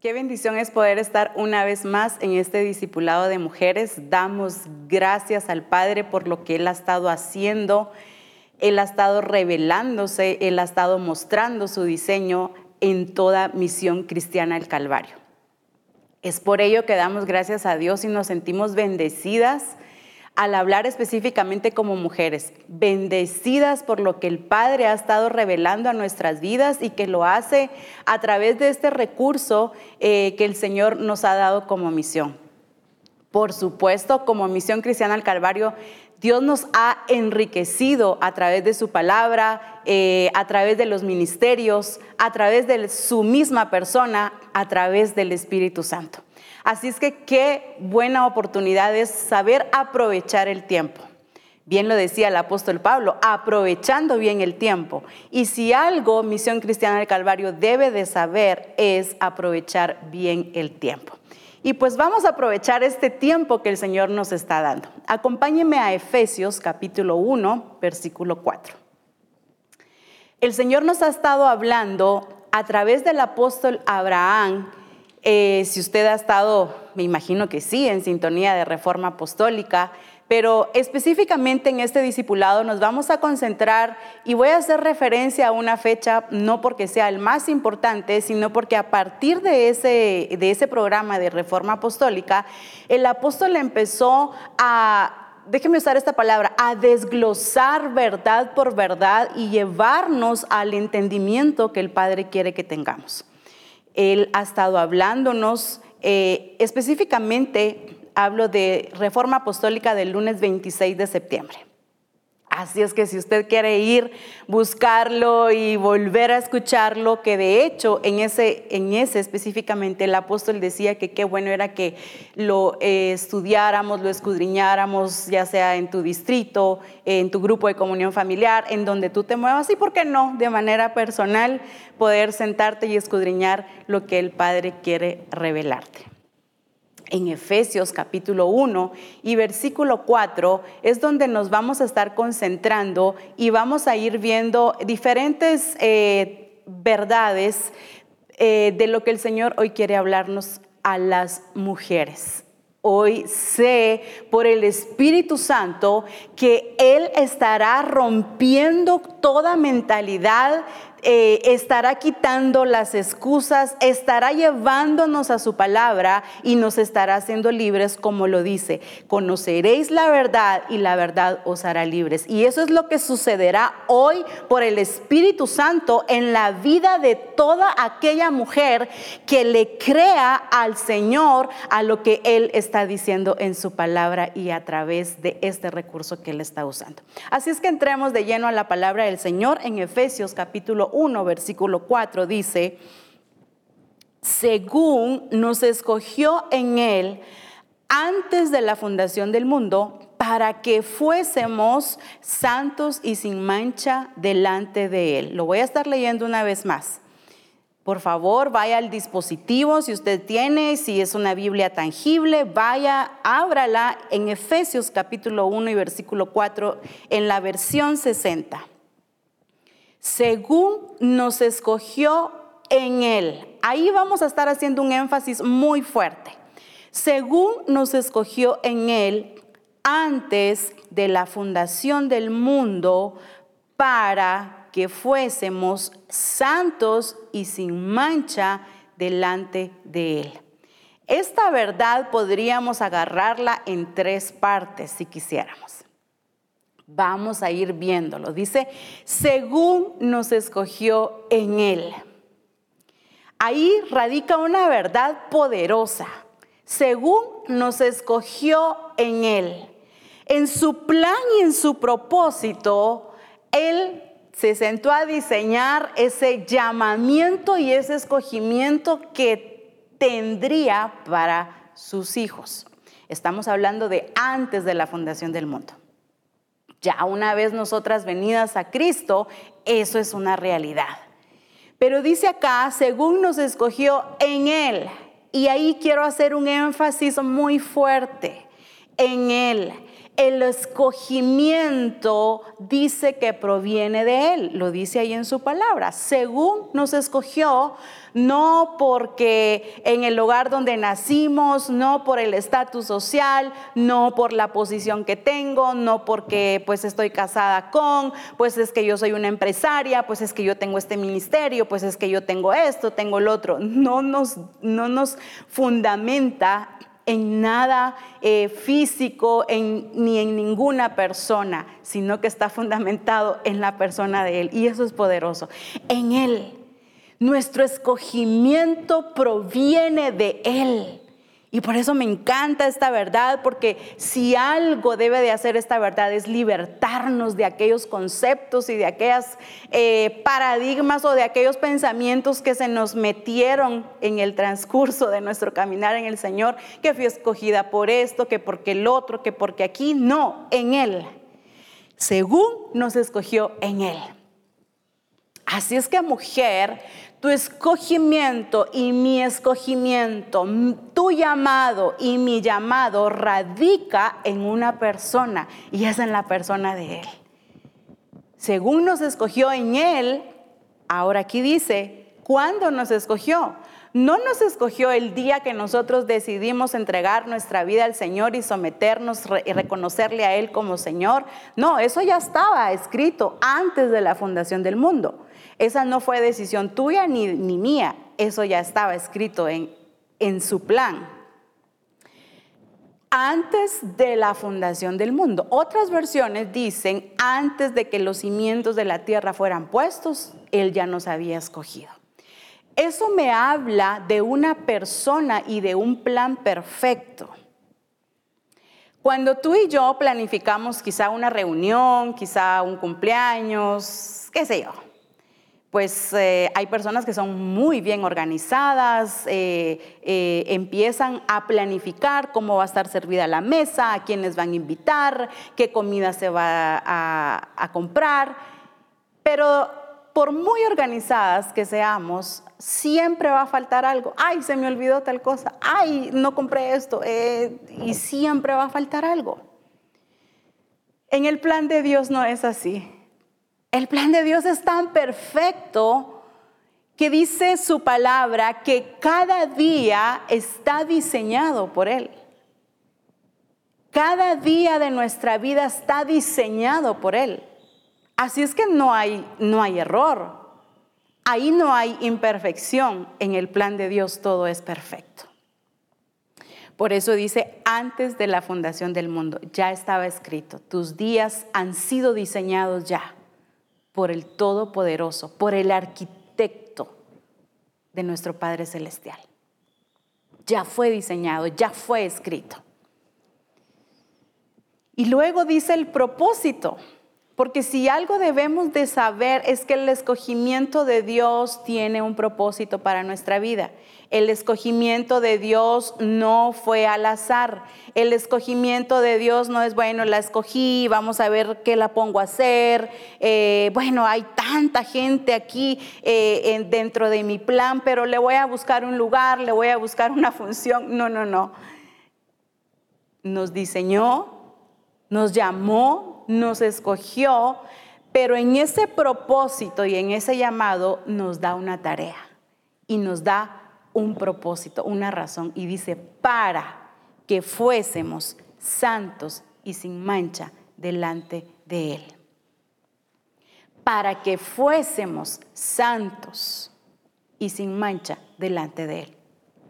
Qué bendición es poder estar una vez más en este discipulado de mujeres. Damos gracias al Padre por lo que Él ha estado haciendo. Él ha estado revelándose, Él ha estado mostrando su diseño en toda misión cristiana del Calvario. Es por ello que damos gracias a Dios y nos sentimos bendecidas al hablar específicamente como mujeres, bendecidas por lo que el Padre ha estado revelando a nuestras vidas y que lo hace a través de este recurso eh, que el Señor nos ha dado como misión. Por supuesto, como misión cristiana al Calvario, Dios nos ha enriquecido a través de su palabra, eh, a través de los ministerios, a través de su misma persona, a través del Espíritu Santo. Así es que qué buena oportunidad es saber aprovechar el tiempo. Bien lo decía el apóstol Pablo, aprovechando bien el tiempo. Y si algo Misión Cristiana del Calvario debe de saber es aprovechar bien el tiempo. Y pues vamos a aprovechar este tiempo que el Señor nos está dando. Acompáñeme a Efesios capítulo 1, versículo 4. El Señor nos ha estado hablando a través del apóstol Abraham eh, si usted ha estado, me imagino que sí, en sintonía de reforma apostólica, pero específicamente en este discipulado nos vamos a concentrar y voy a hacer referencia a una fecha, no porque sea el más importante, sino porque a partir de ese, de ese programa de reforma apostólica, el apóstol empezó a déjeme usar esta palabra, a desglosar verdad por verdad y llevarnos al entendimiento que el Padre quiere que tengamos. Él ha estado hablándonos, eh, específicamente hablo de Reforma Apostólica del lunes 26 de septiembre. Así es que si usted quiere ir, buscarlo y volver a escucharlo, que de hecho en ese, en ese específicamente el apóstol decía que qué bueno era que lo eh, estudiáramos, lo escudriñáramos, ya sea en tu distrito, en tu grupo de comunión familiar, en donde tú te muevas y, ¿por qué no?, de manera personal, poder sentarte y escudriñar lo que el Padre quiere revelarte en Efesios capítulo 1 y versículo 4 es donde nos vamos a estar concentrando y vamos a ir viendo diferentes eh, verdades eh, de lo que el Señor hoy quiere hablarnos a las mujeres. Hoy sé por el Espíritu Santo que Él estará rompiendo toda mentalidad eh, estará quitando las excusas, estará llevándonos a su palabra y nos estará haciendo libres como lo dice. Conoceréis la verdad y la verdad os hará libres. Y eso es lo que sucederá hoy por el Espíritu Santo en la vida de toda aquella mujer que le crea al Señor a lo que Él está diciendo en su palabra y a través de este recurso que Él está usando. Así es que entremos de lleno a la palabra del Señor en Efesios capítulo 1, versículo 4, dice, según nos escogió en Él antes de la fundación del mundo, para que fuésemos santos y sin mancha delante de Él. Lo voy a estar leyendo una vez más. Por favor, vaya al dispositivo, si usted tiene, si es una Biblia tangible, vaya, ábrala en Efesios capítulo 1 y versículo 4 en la versión 60 según nos escogió en Él. Ahí vamos a estar haciendo un énfasis muy fuerte. Según nos escogió en Él antes de la fundación del mundo para que fuésemos santos y sin mancha delante de Él. Esta verdad podríamos agarrarla en tres partes si quisiéramos. Vamos a ir viéndolo. Dice, según nos escogió en Él. Ahí radica una verdad poderosa. Según nos escogió en Él. En su plan y en su propósito, Él se sentó a diseñar ese llamamiento y ese escogimiento que tendría para sus hijos. Estamos hablando de antes de la fundación del mundo. Ya una vez nosotras venidas a Cristo, eso es una realidad. Pero dice acá, según nos escogió en Él, y ahí quiero hacer un énfasis muy fuerte, en Él. el escogimiento dice que proviene de Él, lo dice ahí en su palabra, según nos escogió, no porque en el lugar donde nacimos, no por el estatus social, no por la posición que tengo, no porque pues estoy casada con, pues es que yo soy una empresaria, pues es que yo tengo este ministerio, pues es que yo tengo esto, tengo el otro, no nos, no nos fundamenta en nada eh, físico, ni en ninguna persona, sino que está fundamentado en la persona de Él. Y eso es poderoso. En Él. Nuestro escogimiento proviene de Él. Y por eso me encanta esta verdad, porque si algo debe de hacer esta verdad es libertarnos de aquellos conceptos y de aquellos eh, paradigmas o de aquellos pensamientos que se nos metieron en el transcurso de nuestro caminar en el Señor, que fui escogida por esto, que porque el otro, que porque aquí, no, en Él, según nos escogió en Él. Así es que mujer, tu escogimiento y mi escogimiento, tu llamado y mi llamado radica en una persona y es en la persona de Él. Según nos escogió en Él, ahora aquí dice, ¿cuándo nos escogió? No nos escogió el día que nosotros decidimos entregar nuestra vida al Señor y someternos y reconocerle a Él como Señor. No, eso ya estaba escrito antes de la fundación del mundo. Esa no fue decisión tuya ni, mía, eso ya estaba escrito en, en su plan. Antes de la fundación del mundo. Otras versiones dicen, antes de que los cimientos de la tierra fueran puestos, Él ya nos había escogido. Eso me habla de una persona y de un plan perfecto. Cuando tú y yo planificamos quizá una reunión, quizá un cumpleaños, qué sé yo, pues eh, hay personas que son muy bien organizadas, eh, eh, empiezan a planificar cómo va a estar servida la mesa, a quiénes van a invitar, qué comida se va a, comprar, pero por muy organizadas que seamos, siempre va a faltar algo. Ay, se me olvidó tal cosa. Ay, no compré esto. y siempre va a faltar algo. En el plan de Dios no es así. El plan de Dios es tan perfecto que dice su palabra que cada día está diseñado por Él. Cada día de nuestra vida está diseñado por Él. Así es que no hay, no hay error. Ahí no hay imperfección. En el plan de Dios todo es perfecto. Por eso dice, antes de la fundación del mundo, ya estaba escrito, tus días han sido diseñados ya por el Todopoderoso, por el arquitecto de nuestro Padre Celestial. Ya fue diseñado, ya fue escrito. Y luego dice el propósito, porque si algo debemos de saber es que el escogimiento de Dios tiene un propósito para nuestra vida. El escogimiento de Dios no fue al azar. El escogimiento de Dios no es, bueno, la escogí, vamos a ver qué la pongo a hacer. Eh, bueno, hay tanta gente aquí eh, dentro de mi plan, pero le voy a buscar un lugar, le voy a buscar una función. No, no, no. Nos diseñó, nos llamó, nos escogió, pero en ese propósito y en ese llamado nos da una tarea y nos da un propósito, una razón, y dice, para que fuésemos santos y sin mancha delante de Él. Para que fuésemos santos y sin mancha delante de Él,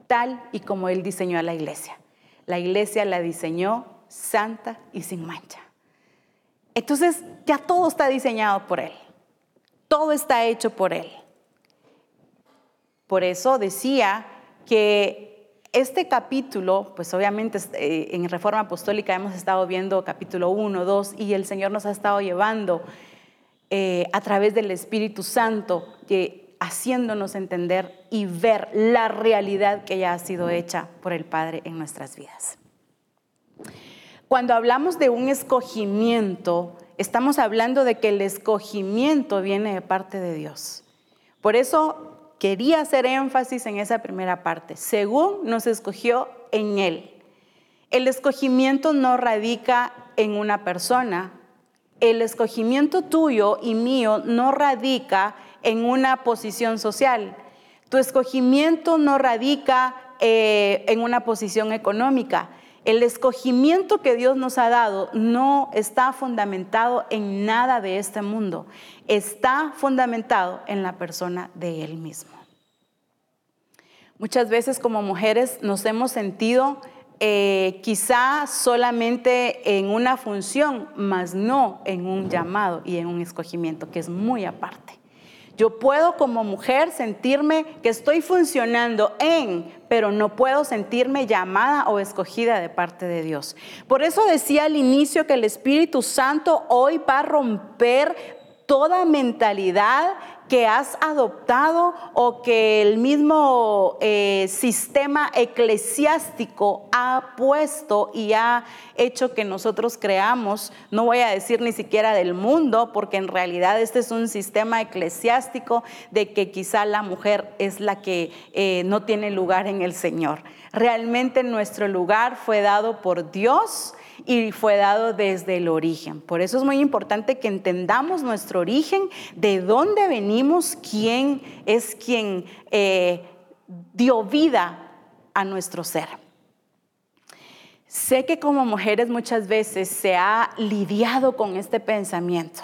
tal y como Él diseñó a la iglesia. La iglesia la diseñó santa y sin mancha. Entonces ya todo está diseñado por Él. Todo está hecho por Él. Por eso decía que este capítulo, pues obviamente eh, en Reforma Apostólica hemos estado viendo capítulo 1, 2 y el Señor nos ha estado llevando eh, a través del Espíritu Santo, haciéndonos entender y ver la realidad que ya ha sido hecha por el Padre en nuestras vidas. Cuando hablamos de un escogimiento, estamos hablando de que el escogimiento viene de parte de Dios. Por eso quería hacer énfasis en esa primera parte. Según nos escogió en Él. El escogimiento no radica en una persona. El escogimiento tuyo y mío no radica en una posición social. Tu escogimiento no radica eh, en una posición económica. El escogimiento que Dios nos ha dado no está fundamentado en nada de este mundo, está fundamentado en la persona de Él mismo. Muchas veces como mujeres nos hemos sentido eh, quizá solamente en una función, mas no en un llamado y en un escogimiento, que es muy aparte. Yo puedo como mujer sentirme que estoy funcionando en, pero no puedo sentirme llamada o escogida de parte de Dios. Por eso decía al inicio que el Espíritu Santo hoy va a romper toda mentalidad que has adoptado o que el mismo eh, sistema eclesiástico ha puesto y ha hecho que nosotros creamos, no voy a decir ni siquiera del mundo, porque en realidad este es un sistema eclesiástico de que quizá la mujer es la que eh, no tiene lugar en el Señor. Realmente nuestro lugar fue dado por Dios y fue dado desde el origen. Por eso es muy importante que entendamos nuestro origen, de dónde venimos, quién es quien eh, dio vida a nuestro ser. Sé que como mujeres muchas veces se ha lidiado con este pensamiento.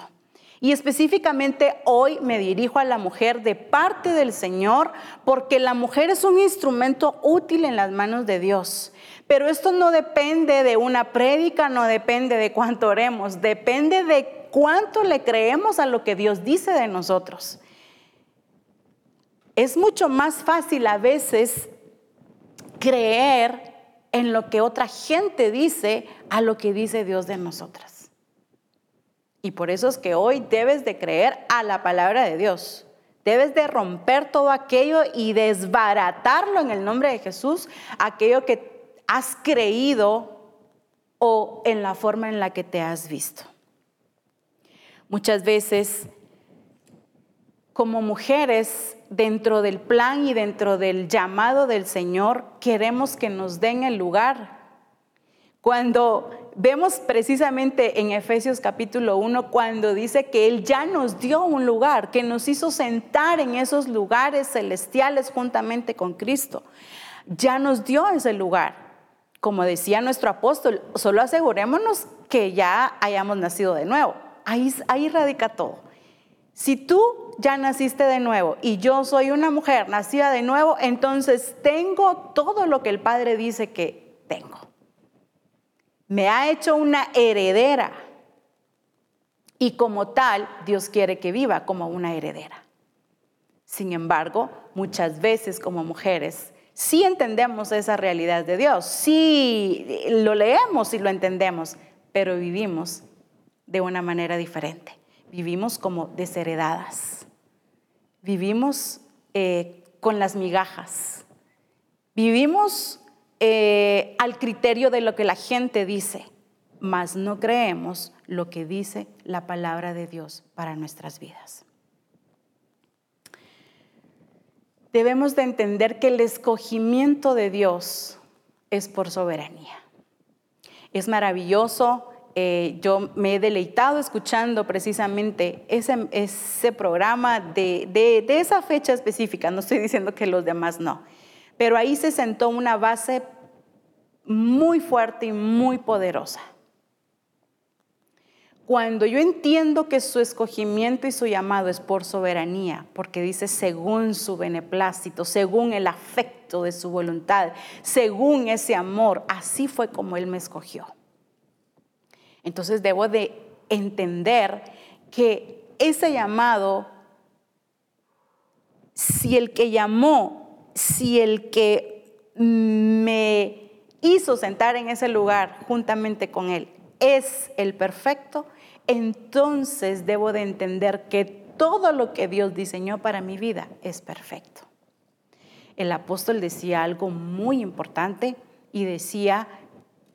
Y específicamente hoy me dirijo a la mujer de parte del Señor porque la mujer es un instrumento útil en las manos de Dios. Pero esto no depende de una prédica, no depende de cuánto oremos, depende de cuánto le creemos a lo que Dios dice de nosotros. Es mucho más fácil a veces creer en lo que otra gente dice a lo que dice Dios de nosotras. Y por eso es que hoy debes de creer a la palabra de Dios. Debes de romper todo aquello y desbaratarlo en el nombre de Jesús, aquello que has creído o en la forma en la que te has visto. Muchas veces, como mujeres, dentro del plan y dentro del llamado del Señor, queremos que nos den el lugar. Cuando vemos precisamente en Efesios capítulo 1, cuando dice que Él ya nos dio un lugar, que nos hizo sentar en esos lugares celestiales juntamente con Cristo, ya nos dio ese lugar como decía nuestro apóstol, solo asegurémonos que ya hayamos nacido de nuevo. Ahí, radica todo. Si tú ya naciste de nuevo y yo soy una mujer nacida de nuevo, entonces tengo todo lo que el Padre dice que tengo. Me ha hecho una heredera y como tal Dios quiere que viva como una heredera. Sin embargo, muchas veces como mujeres sí entendemos esa realidad de Dios, sí lo leemos y lo entendemos, pero vivimos de una manera diferente. Vivimos como desheredadas. Vivimos eh, con las migajas. Vivimos eh, al criterio de lo que la gente dice, mas no creemos lo que dice la palabra de Dios para nuestras vidas. Debemos de entender que el escogimiento de Dios es por soberanía. Es maravilloso. Eh, yo me he deleitado escuchando precisamente ese, programa de esa fecha específica. No estoy diciendo que los demás no. Pero ahí se sentó una base muy fuerte y muy poderosa. Cuando yo entiendo que su escogimiento y su llamado es por soberanía, porque dice según su beneplácito, según el afecto de su voluntad, según ese amor, así fue como Él me escogió. Entonces debo de entender que ese llamado, si el que llamó, si el que me hizo sentar en ese lugar juntamente con Él, es el perfecto, entonces debo de entender que todo lo que Dios diseñó para mi vida es perfecto. El apóstol decía algo muy importante y decía,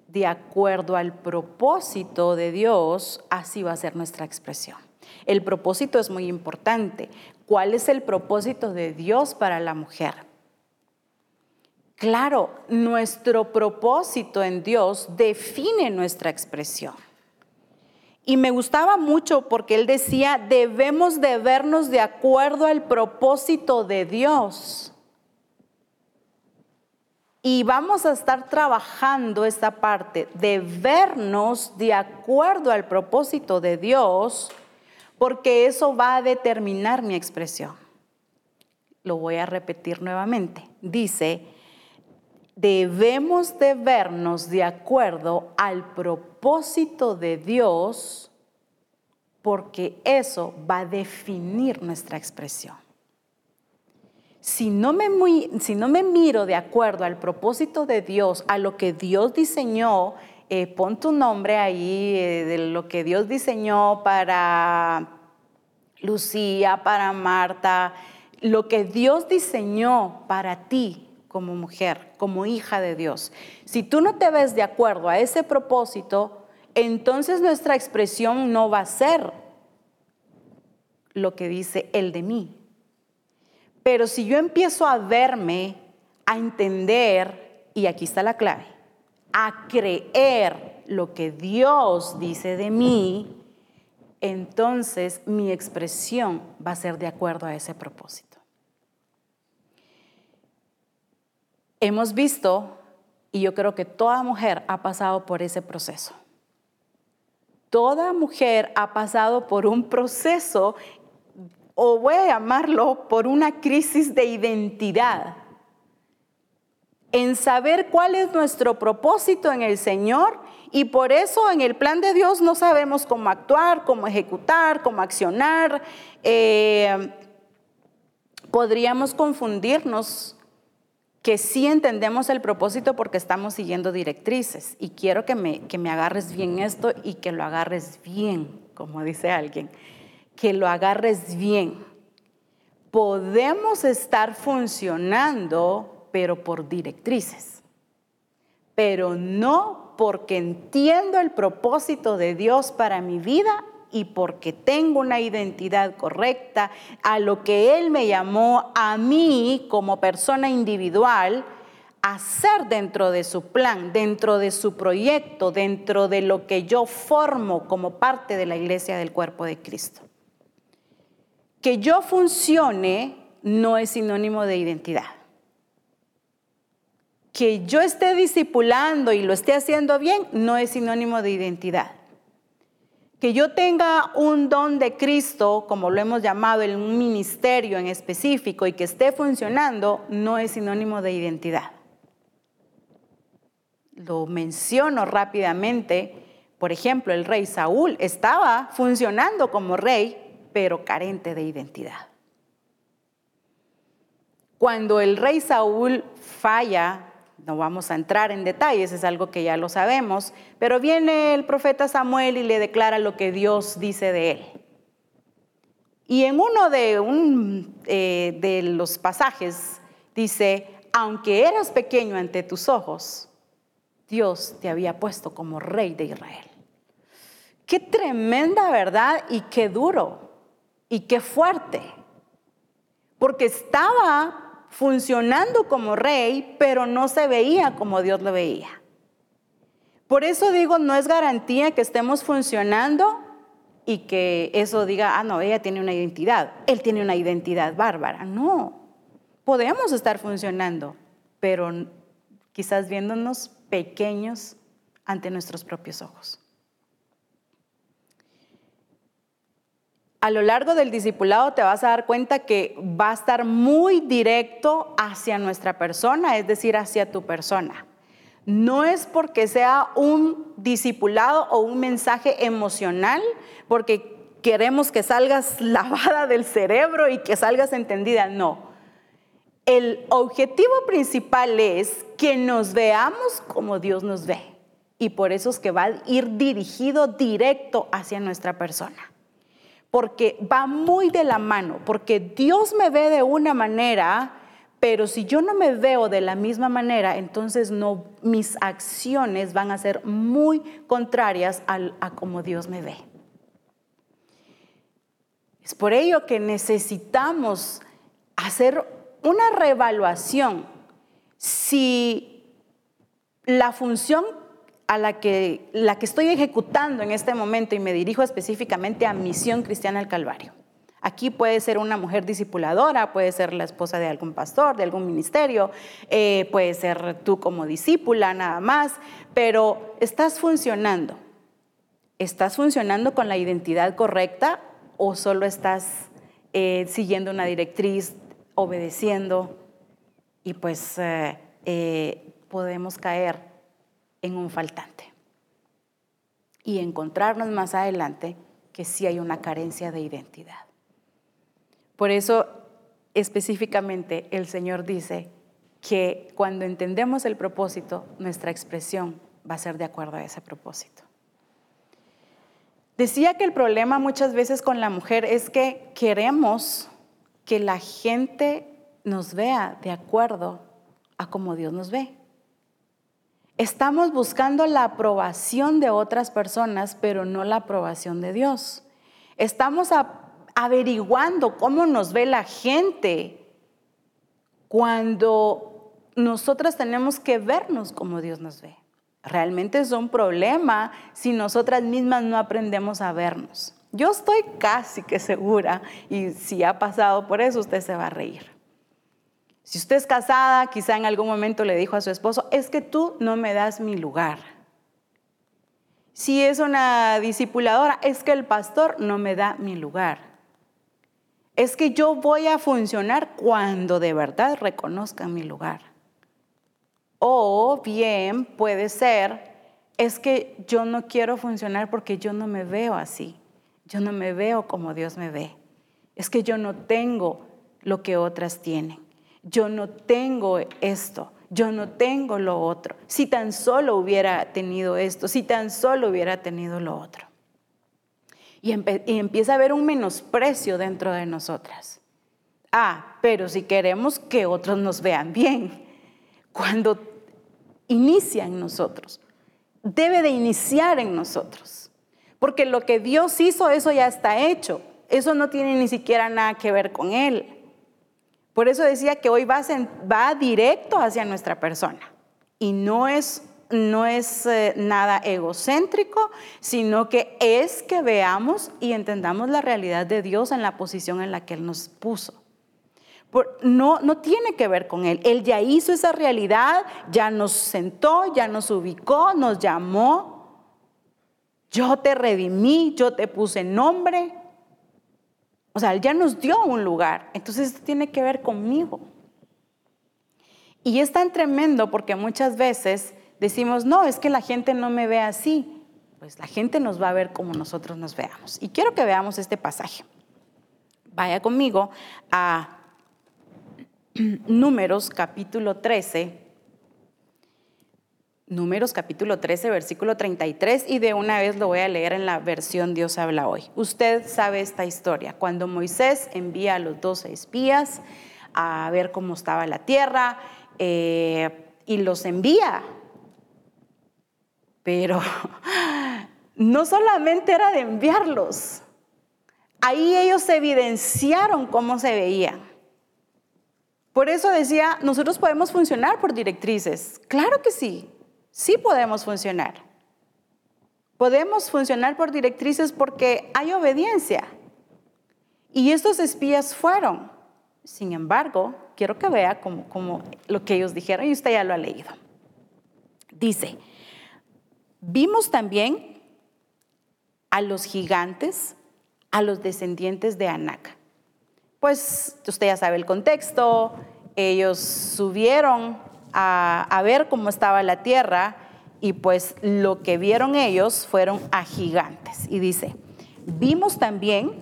de acuerdo al propósito de Dios, así va a ser nuestra expresión. El propósito es muy importante. ¿Cuál es el propósito de Dios para la mujer? Claro, nuestro propósito en Dios define nuestra expresión. Y me gustaba mucho porque él decía, debemos de vernos de acuerdo al propósito de Dios. Y vamos a estar trabajando esta parte de vernos de acuerdo al propósito de Dios, porque eso va a determinar mi expresión. Lo voy a repetir nuevamente. Dice, debemos de vernos de acuerdo al propósito de Dios, porque eso va a definir nuestra expresión. Si no, me miro de acuerdo al propósito de Dios, a lo que Dios diseñó, eh, pon tu nombre ahí, eh, de lo que Dios diseñó para Lucía, para Marta, lo que Dios diseñó para ti, como mujer, como hija de Dios. Si tú no te ves de acuerdo a ese propósito, entonces nuestra expresión no va a ser lo que dice el de mí. Pero si yo empiezo a verme, a entender, y aquí está la clave, a creer lo que Dios dice de mí, entonces mi expresión va a ser de acuerdo a ese propósito. Hemos visto, y yo creo que toda mujer ha pasado por ese proceso. Toda mujer ha pasado por un proceso, o voy a llamarlo, por una crisis de identidad, en saber cuál es nuestro propósito en el Señor y por eso en el plan de Dios no sabemos cómo actuar, cómo ejecutar, cómo accionar. Eh, podríamos confundirnos que sí entendemos el propósito porque estamos siguiendo directrices. Y quiero que me, que me agarres bien esto y que lo agarres bien, como dice alguien, que lo agarres bien. Podemos estar funcionando, pero por directrices, pero no porque entiendo el propósito de Dios para mi vida y porque tengo una identidad correcta a lo que Él me llamó a mí como persona individual hacer dentro de su plan, dentro de su proyecto, dentro de lo que yo formo como parte de la iglesia del cuerpo de Cristo. Que yo funcione no es sinónimo de identidad. Que yo esté discipulando y lo esté haciendo bien no es sinónimo de identidad que yo tenga un don de Cristo, como lo hemos llamado, en un ministerio en específico y que esté funcionando, no es sinónimo de identidad. Lo menciono rápidamente. Por ejemplo, el rey Saúl estaba funcionando como rey, pero carente de identidad. Cuando el rey Saúl falla no vamos a entrar en detalles, es algo que ya lo sabemos, pero viene el profeta Samuel y le declara lo que Dios dice de él. Y en uno de, un, eh, de los pasajes dice, aunque eras pequeño ante tus ojos, Dios te había puesto como rey de Israel. Qué tremenda verdad y qué duro y qué fuerte. Porque estaba funcionando como rey, pero no se veía como Dios lo veía. Por eso digo, no es garantía que estemos funcionando y que eso diga, ah, no, ella tiene una identidad, él tiene una identidad bárbara. No, podemos estar funcionando, pero quizás viéndonos pequeños ante nuestros propios ojos. A lo largo del discipulado te vas a dar cuenta que va a estar muy directo hacia nuestra persona, es decir, hacia tu persona. No es porque sea un discipulado o un mensaje emocional, porque queremos que salgas lavada del cerebro y que salgas entendida, no. El objetivo principal es que nos veamos como Dios nos ve. Y por eso es que va a ir dirigido directo hacia nuestra persona porque va muy de la mano, porque Dios me ve de una manera, pero si yo no me veo de la misma manera, entonces mis acciones van a ser muy contrarias a como Dios me ve. Es por ello que necesitamos hacer una reevaluación. si la función a la que, la que estoy ejecutando en este momento, y me dirijo específicamente a Misión Cristiana del Calvario, Aquí puede ser una mujer discipuladora, puede ser la esposa de algún pastor, de algún ministerio, eh, puede ser tú como discípula nada más, pero estás funcionando. ¿Estás funcionando con la identidad correcta o solo estás eh, siguiendo una directriz, obedeciendo? Y pues eh, podemos caer en un faltante y encontrarnos más adelante que sí hay una carencia de identidad. Por eso específicamente el Señor dice que cuando entendemos el propósito, nuestra expresión va a ser de acuerdo a ese propósito. Decía que el problema muchas veces con la mujer es que queremos que la gente nos vea de acuerdo a como Dios nos ve. Estamos buscando la aprobación de otras personas, pero no la aprobación de Dios. Estamos averiguando cómo nos ve la gente cuando nosotras tenemos que vernos como Dios nos ve. Realmente es un problema si nosotras mismas no aprendemos a vernos. Yo estoy casi que segura, y si ha pasado por eso, usted se va a reír. Si usted es casada, quizá en algún momento le dijo a su esposo, es que tú no me das mi lugar. Si es una discipuladora, es que el pastor no me da mi lugar es que yo voy a funcionar cuando de verdad reconozcan mi lugar. O bien puede ser, es que yo no quiero funcionar porque yo no me veo así. Yo no me veo como Dios me ve. Es que yo no tengo lo que otras tienen. Yo no tengo esto. Yo no tengo lo otro. Si tan solo hubiera tenido esto, si tan solo hubiera tenido lo otro y, empieza a haber un menosprecio dentro de nosotras. Ah, pero si queremos que otros nos vean bien, cuando inicia en nosotros, debe de iniciar en nosotros. Porque lo que Dios hizo, eso ya está hecho. Eso no tiene ni siquiera nada que ver con Él. Por eso decía que hoy va, directo hacia nuestra persona. Y no es no es eh, nada egocéntrico, sino que es que veamos y entendamos la realidad de Dios en la posición en la que Él nos puso. no, no tiene que ver con Él. Él ya hizo esa realidad, ya nos sentó, ya nos ubicó, nos llamó. Yo te redimí, yo te puse nombre. O sea, Él ya nos dio un lugar. Entonces esto tiene que ver conmigo. Y es tan tremendo porque muchas veces decimos, no, es que la gente no me ve así. Pues la gente nos va a ver como nosotros nos veamos. Y quiero que veamos este pasaje. Vaya conmigo a Números capítulo 13. Números capítulo 13, versículo 33, y de una vez lo voy a leer en la versión Dios habla hoy. Usted sabe esta historia. Cuando Moisés envía a los doce espías a ver cómo estaba la tierra, eh, y los envía pero no solamente era de enviarlos, ahí ellos evidenciaron cómo se veían. Por eso decía, nosotros podemos funcionar por directrices. Claro que sí, sí podemos funcionar. Podemos funcionar por directrices porque hay obediencia. Y estos espías fueron. Sin embargo, quiero que vea como, como lo que ellos dijeron y usted ya lo ha leído. Dice, Vimos también a los gigantes, a los descendientes de Anac. Pues usted ya sabe el contexto, ellos subieron a, ver cómo estaba la tierra y pues lo que vieron ellos fueron a gigantes. Y dice, vimos también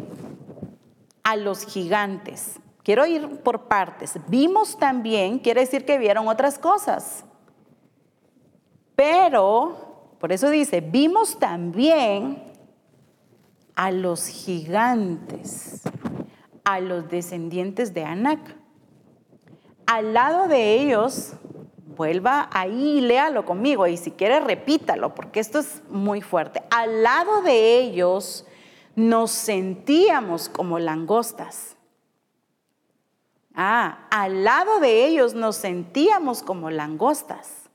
a los gigantes. Quiero ir por partes. Vimos también, quiere decir que vieron otras cosas. Pero por eso dice, vimos también a los gigantes, a los descendientes de Anac. Al lado de ellos, vuelva ahí y léalo conmigo y si quiere repítalo porque esto es muy fuerte. Al lado de ellos nos sentíamos como langostas. Ah, al lado de ellos nos sentíamos como langostas.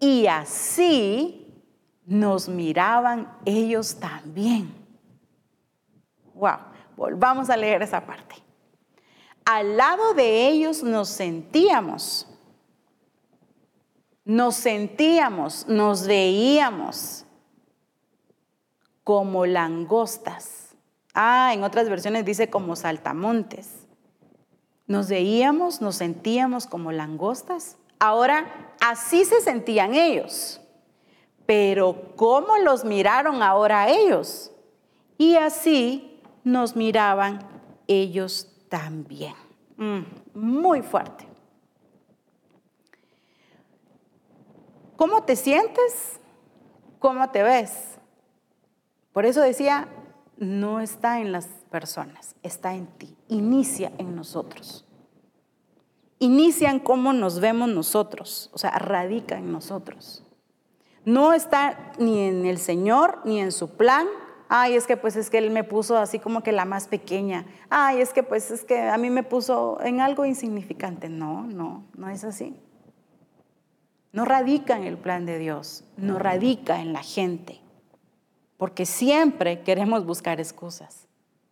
Y así nos miraban ellos también. Wow, volvamos a leer esa parte. Al lado de ellos nos sentíamos, nos sentíamos, nos veíamos como langostas. Ah, en otras versiones dice como saltamontes. Nos veíamos, nos sentíamos como langostas. Ahora, así se sentían ellos. Pero ¿cómo los miraron ahora ellos? Y así nos miraban ellos también. Mm, muy fuerte. ¿Cómo te sientes? ¿Cómo te ves? Por eso decía, no está en las personas, está en ti. Inicia en nosotros. Inicia en cómo nos vemos nosotros, o sea, radica en nosotros. No está ni en el Señor, ni en su plan. Ay, es que pues es que Él me puso así como que la más pequeña. Ay, es que pues es que a mí me puso en algo insignificante. No, no, no es así. No radica en el plan de Dios, no radica en la gente porque siempre queremos buscar excusas.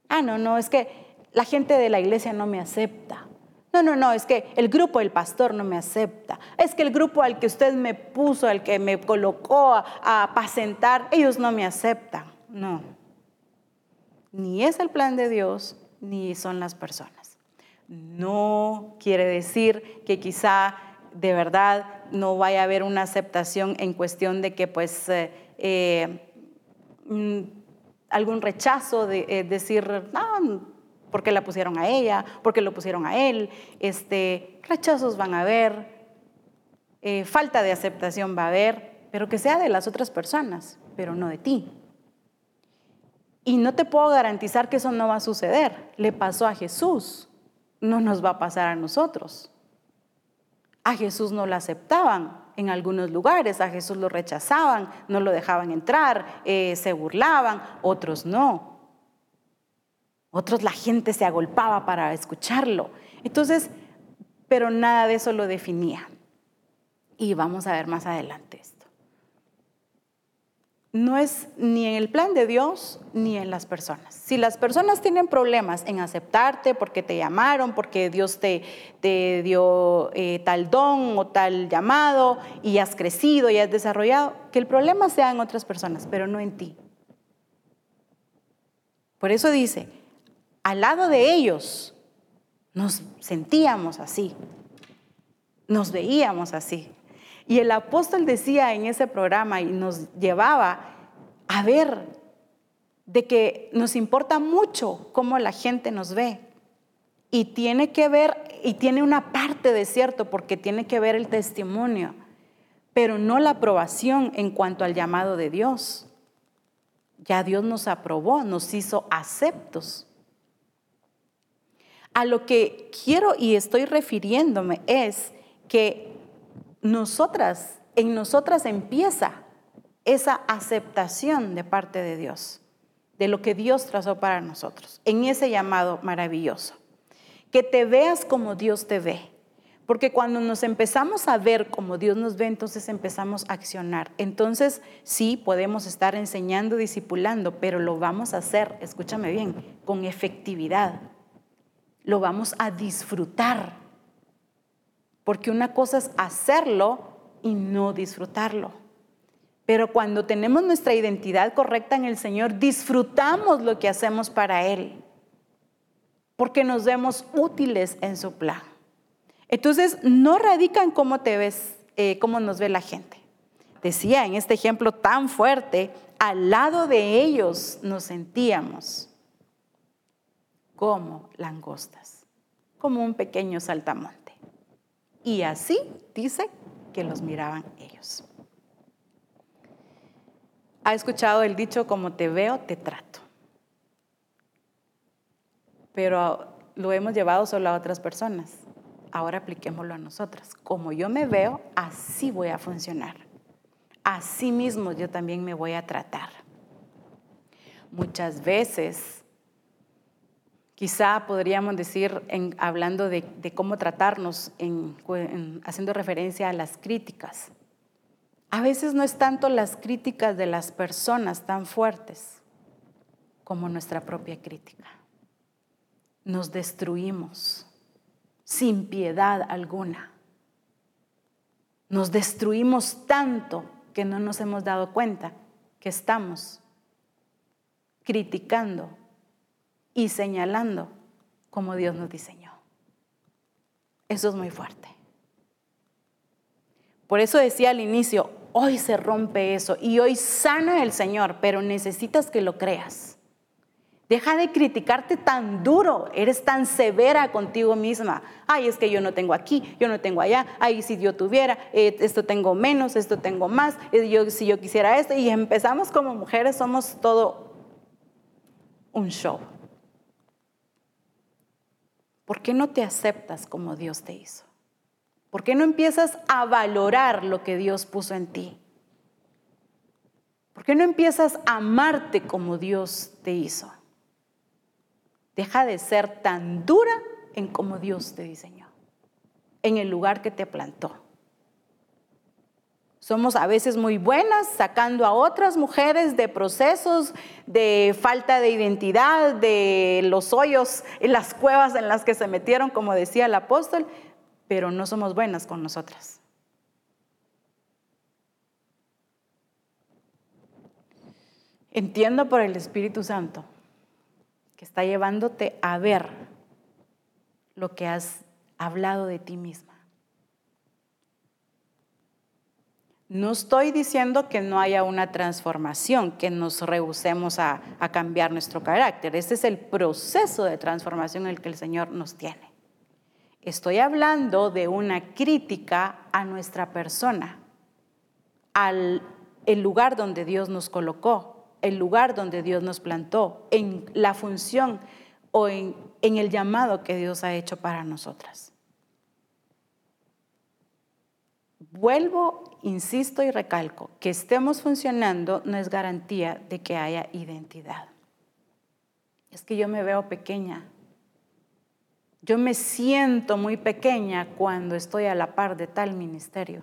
Ah, no, no, es que la gente de la iglesia no me acepta. No, no, no, es que el grupo del pastor no me acepta. Es que el grupo al que usted me puso, al que me colocó a, apacentar, ellos no me aceptan. No. Ni es el plan de Dios, ni son las personas. No quiere decir que quizá de verdad no vaya a haber una aceptación en cuestión de que pues eh, eh, Mm, algún rechazo de eh, decir, no, porque la pusieron a ella, porque lo pusieron a él, este, rechazos van a haber, falta de aceptación va a haber, pero que sea de las otras personas, pero no de ti. Y no te puedo garantizar que eso no va a suceder. Le pasó a Jesús, no nos va a pasar a nosotros. A Jesús no lo aceptaban, en algunos lugares, a Jesús lo rechazaban, no lo dejaban entrar, eh, se burlaban, otros no. Otros la gente se agolpaba para escucharlo. Entonces, pero nada de eso lo definía. Y vamos a ver más adelante no es ni en el plan de Dios ni en las personas. Si las personas tienen problemas en aceptarte porque te llamaron, porque Dios te, te dio eh, tal don o tal llamado y has crecido y has desarrollado, que el problema sea en otras personas, pero no en ti. Por eso dice, al lado de ellos nos sentíamos así, nos veíamos así. Y el apóstol decía en ese programa y nos llevaba a ver de que nos importa mucho cómo la gente nos ve. Y tiene que ver, y tiene una parte de cierto, porque tiene que ver el testimonio, pero no la aprobación en cuanto al llamado de Dios. Ya Dios nos aprobó, nos hizo aceptos. A lo que quiero y estoy refiriéndome es que nosotras, en nosotras empieza esa aceptación de parte de Dios, de lo que Dios trazó para nosotros, en ese llamado maravilloso. Que te veas como Dios te ve. Porque cuando nos empezamos a ver como Dios nos ve, entonces empezamos a accionar. Entonces, sí, podemos estar enseñando, discipulando, pero lo vamos a hacer, escúchame bien, con efectividad. Lo vamos a disfrutar porque una cosa es hacerlo y no disfrutarlo. Pero cuando tenemos nuestra identidad correcta en el Señor, disfrutamos lo que hacemos para Él, porque nos vemos útiles en su plan. Entonces, no radica en cómo te ves, eh, cómo nos ve la gente. Decía en este ejemplo tan fuerte, al lado de ellos nos sentíamos como langostas, como un pequeño saltamón. Y así dice que los miraban ellos. ¿Ha escuchado el dicho, como te veo, te trato? Pero lo hemos llevado solo a otras personas. Ahora apliquémoslo a nosotras. Como yo me veo, así voy a funcionar. Así mismo yo también me voy a tratar. Muchas veces Quizá podríamos decir, en, hablando de, cómo tratarnos, haciendo referencia a las críticas. A veces no es tanto las críticas de las personas tan fuertes como nuestra propia crítica. Nos destruimos sin piedad alguna. Nos destruimos tanto que no nos hemos dado cuenta que estamos criticando y señalando como Dios nos diseñó. Eso es muy fuerte. Por eso decía al inicio, hoy se rompe eso y hoy sana el Señor, pero necesitas que lo creas. Deja de criticarte tan duro, eres tan severa contigo misma. Ay, es que yo no tengo aquí, yo no tengo allá. Ay, si yo tuviera, eh, esto tengo menos, esto tengo más. Eh, si yo quisiera esto. Y empezamos como mujeres, somos todo un show. ¿Por qué no te aceptas como Dios te hizo? ¿Por qué no empiezas a valorar lo que Dios puso en ti? ¿Por qué no empiezas a amarte como Dios te hizo? Deja de ser tan dura en como Dios te diseñó, en el lugar que te plantó. Somos a veces muy buenas sacando a otras mujeres de procesos de falta de identidad, de los hoyos en las cuevas en las que se metieron, como decía el apóstol, pero no somos buenas con nosotras. Entiendo por el Espíritu Santo que está llevándote a ver lo que has hablado de ti misma. No estoy diciendo que no haya una transformación, que nos rehusemos a, cambiar nuestro carácter. Ese es el proceso de transformación en el que el Señor nos tiene. Estoy hablando de una crítica a nuestra persona, al el lugar donde Dios nos colocó, el lugar donde Dios nos plantó, en la función o en el llamado que Dios ha hecho para nosotras. Vuelvo, insisto y recalco, que estemos funcionando no es garantía de que haya identidad. Es que yo me veo pequeña. Yo me siento muy pequeña cuando estoy a la par de tal ministerio.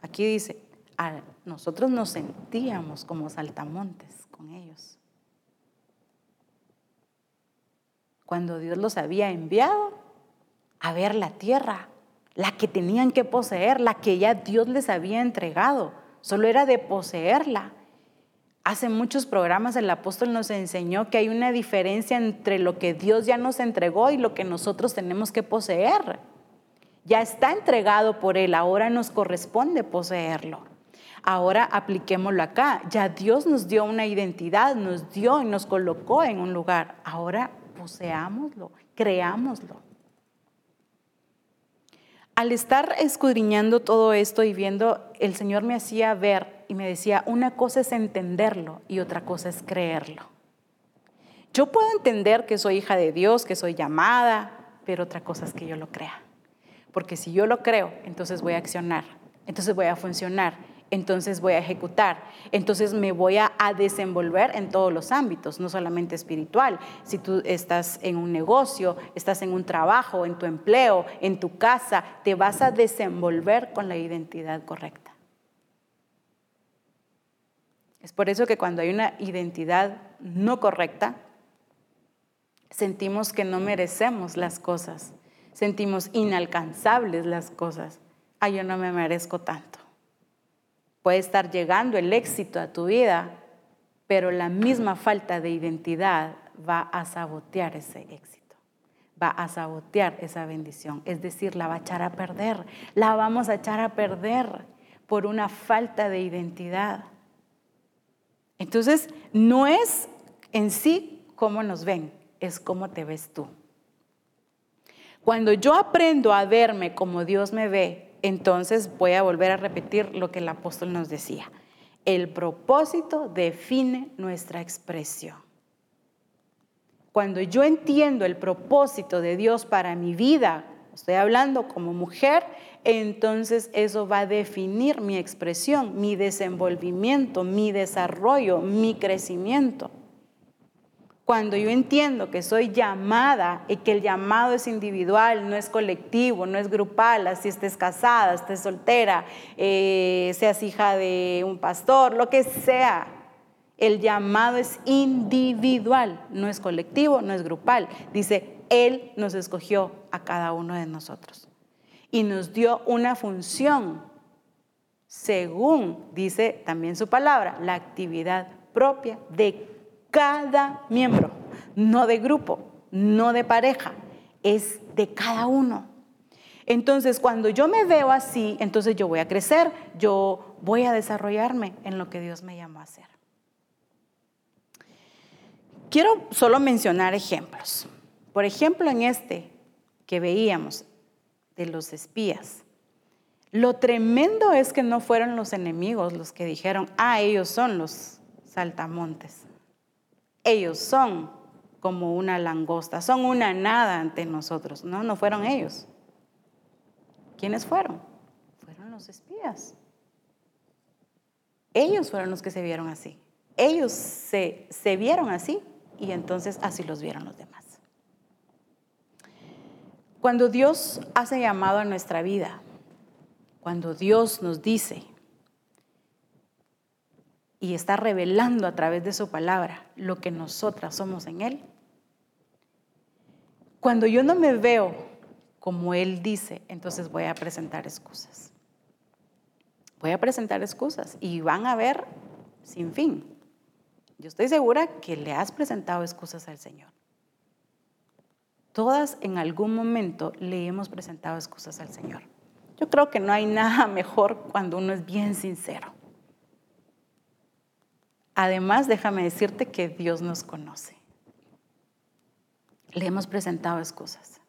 Aquí dice, nosotros nos sentíamos como saltamontes con ellos. Cuando Dios los había enviado a ver la tierra, la que tenían que poseer, la que ya Dios les había entregado. Solo era de poseerla. Hace muchos programas el apóstol nos enseñó que hay una diferencia entre lo que Dios ya nos entregó y lo que nosotros tenemos que poseer. Ya está entregado por Él, ahora nos corresponde poseerlo. Ahora apliquémoslo acá. Ya Dios nos dio una identidad, nos dio y nos colocó en un lugar. Ahora poseámoslo, creámoslo al estar escudriñando todo esto y viendo, el Señor me hacía ver y me decía, una cosa es entenderlo y otra cosa es creerlo. Yo puedo entender que soy hija de Dios, que soy llamada, pero otra cosa es que yo lo crea. Porque si yo lo creo, entonces voy a accionar, entonces voy a funcionar entonces voy a ejecutar, entonces me voy a, desenvolver en todos los ámbitos, no solamente espiritual. Si tú estás en un negocio, estás en un trabajo, en tu empleo, en tu casa, te vas a desenvolver con la identidad correcta. Es por eso que cuando hay una identidad no correcta, sentimos que no merecemos las cosas, sentimos inalcanzables las cosas. Ay, yo no me merezco tanto. Puede estar llegando el éxito a tu vida, pero la misma falta de identidad va a sabotear ese éxito, va a sabotear esa bendición. Es decir, la va a echar a perder, la vamos a echar a perder por una falta de identidad. Entonces, no es en sí cómo nos ven, es cómo te ves tú. Cuando yo aprendo a verme como Dios me ve, entonces voy a volver a repetir lo que el apóstol nos decía. El propósito define nuestra expresión. Cuando yo entiendo el propósito de Dios para mi vida, estoy hablando como mujer, entonces eso va a definir mi expresión, mi desenvolvimiento, mi desarrollo, mi crecimiento. Cuando yo entiendo que soy llamada y que el llamado es individual, no es colectivo, no es grupal, así estés casada, estés soltera, eh, seas hija de un pastor, lo que sea, el llamado es individual, no es colectivo, no es grupal. Dice, Él nos escogió a cada uno de nosotros y nos dio una función según, dice también su palabra, la actividad propia de cada miembro, no de grupo, no de pareja, es de cada uno. Entonces, cuando yo me veo así, entonces yo voy a crecer, yo voy a desarrollarme en lo que Dios me llamó a hacer. Quiero solo mencionar ejemplos. Por ejemplo, en este que veíamos de los espías, lo tremendo es que no fueron los enemigos los que dijeron, ah, ellos son los saltamontes ellos son como una langosta, son una nada ante nosotros. No, no fueron ellos. ¿Quiénes fueron? Fueron los espías. Ellos fueron los que se vieron así. Ellos se, se vieron así y entonces así los vieron los demás. Cuando Dios hace llamado a nuestra vida, cuando Dios nos dice, y está revelando a través de su palabra lo que nosotras somos en Él. Cuando yo no me veo como Él dice, entonces voy a presentar excusas. Voy a presentar excusas y van a ver sin fin. Yo estoy segura que le has presentado excusas al Señor. Todas en algún momento le hemos presentado excusas al Señor. Yo creo que no hay nada mejor cuando uno es bien sincero. Además, déjame decirte que Dios nos conoce. Le hemos presentado excusas.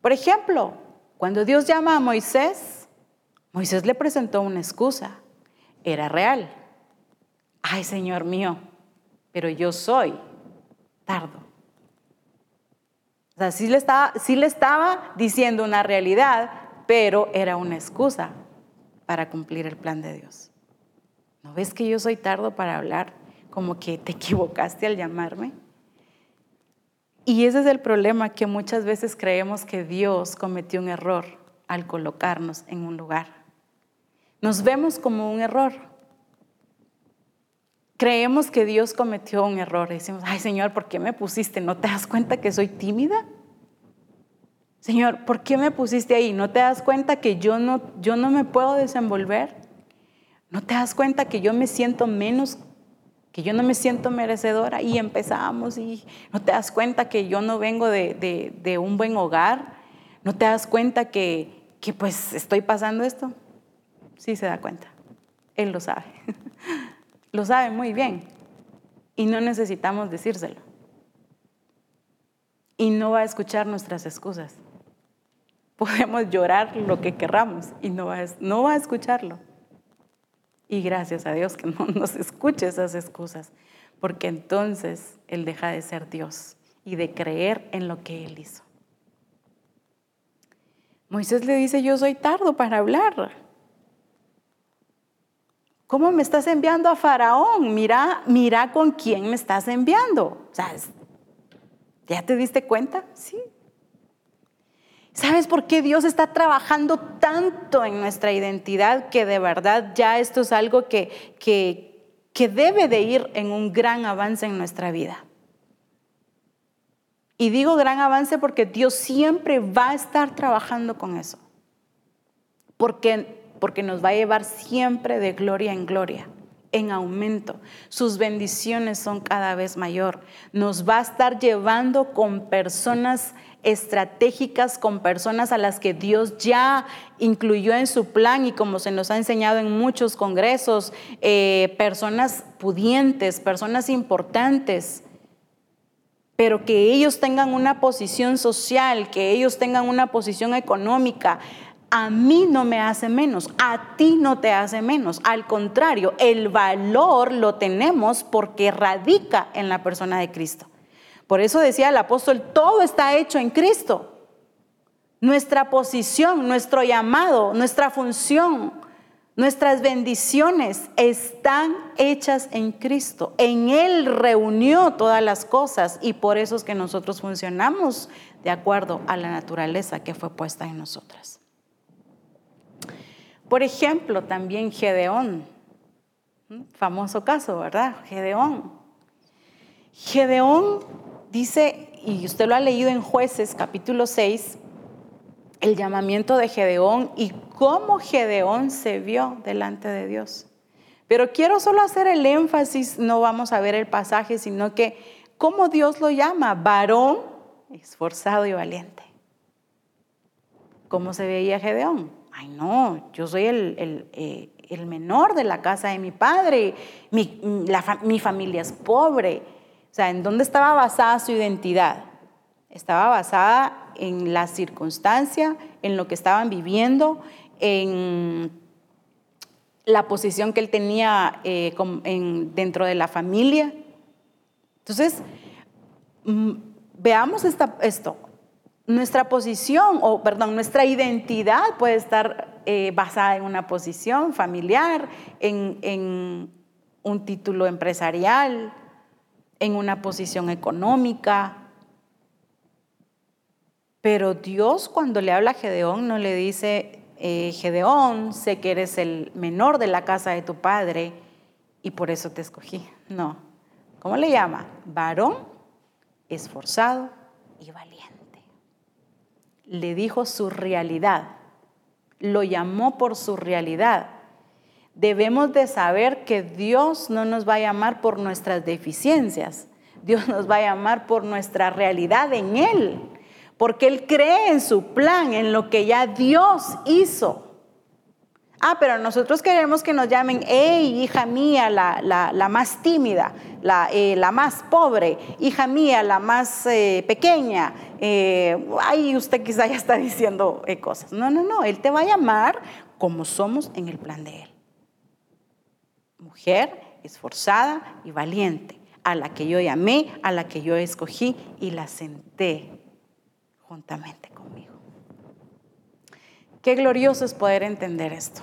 Por ejemplo, cuando Dios llama a Moisés, Moisés le presentó una excusa. Era real. Ay, Señor mío, pero yo soy tardo. O sea, sí le estaba, sí le estaba diciendo una realidad, pero era una excusa para cumplir el plan de Dios. ¿No ves que yo soy tardo para hablar? Como que te equivocaste al llamarme. Y ese es el problema, que muchas veces creemos que Dios cometió un error al colocarnos en un lugar. Nos vemos como un error. Creemos que Dios cometió un error decimos, ay Señor, ¿por qué me pusiste? ¿No te das cuenta que soy tímida? Señor, ¿por qué me pusiste ahí? ¿No te das cuenta que yo no, yo no me puedo desenvolver? ¿No te das cuenta que yo me siento menos, que yo no me siento merecedora? Y empezamos y no te das cuenta que yo no vengo de, un buen hogar. ¿No te das cuenta que, pues estoy pasando esto? Sí se da cuenta. Él lo sabe. lo sabe muy bien. Y no necesitamos decírselo. Y no va a escuchar nuestras excusas. Podemos llorar lo que querramos y no va a escucharlo. Y gracias a Dios que no nos escuche esas excusas, porque entonces Él deja de ser Dios y de creer en lo que Él hizo. Moisés le dice, yo soy tardo para hablar. ¿Cómo me estás enviando a Faraón? Mira, mira con quién me estás enviando. O ¿ya te diste cuenta? Sí, ¿Sabes por qué Dios está trabajando tanto en nuestra identidad que de verdad ya esto es algo que, que, que debe de ir en un gran avance en nuestra vida? Y digo gran avance porque Dios siempre va a estar trabajando con eso. Porque, porque nos va a llevar siempre de gloria en gloria, en aumento. Sus bendiciones son cada vez mayor. Nos va a estar llevando con personas estratégicas con personas a las que Dios ya incluyó en su plan y como se nos ha enseñado en muchos congresos, eh, personas pudientes, personas importantes, pero que ellos tengan una posición social, que ellos tengan una posición económica, a mí no me hace menos, a ti no te hace menos. Al contrario, el valor lo tenemos porque radica en la persona de Cristo. Por eso decía el apóstol, todo está hecho en Cristo. Nuestra posición, nuestro llamado, nuestra función, Nuestras bendiciones están hechas en Cristo. En Él reunió todas las cosas y por eso es que nosotros funcionamos de acuerdo a la naturaleza que fue puesta en nosotras. Por ejemplo, también Gedeón, famoso caso, ¿verdad? Gedeón. Gedeón dice, y usted lo ha leído en jueces capítulo 6, el llamamiento de Gedeón y cómo Gedeón se vio delante de Dios. Pero quiero solo hacer el énfasis, no vamos a ver el pasaje, sino que cómo Dios lo llama, varón esforzado y valiente. ¿Cómo se veía Gedeón? Ay, no, yo soy el, eh, menor de la casa de mi padre, mi, mi familia es pobre. Sea, ¿en dónde estaba basada su identidad? Estaba basada en la circunstancia, en lo que estaban viviendo, en la posición que él tenía eh, dentro de la familia. Entonces, mm, veamos esto. Nuestra posición, o perdón, nuestra identidad puede estar eh, basada en una posición familiar, en un título empresarial, en una posición económica, pero Dios cuando le habla a Gedeón no le dice, eh, Gedeón, sé que eres el menor de la casa de tu padre y por eso te escogí. No. ¿Cómo le llama? Varón, esforzado y valiente. Le dijo su realidad. Lo llamó por su realidad. Debemos de saber que Dios no nos va a llamar por nuestras deficiencias. Dios nos va a llamar por nuestra realidad en Él porque él cree en su plan, en lo que ya Dios hizo. Ah, pero nosotros queremos que nos llamen, hey, hija mía, la, más tímida, eh, la, más pobre, hija mía, la más eh, pequeña. Eh, ay, usted quizá ya está diciendo cosas. No, no, no, Él te va a llamar como somos en el plan de Él. Mujer esforzada y valiente, a la que yo llamé, a la que yo escogí y la senté juntamente conmigo. Qué glorioso es poder entender esto.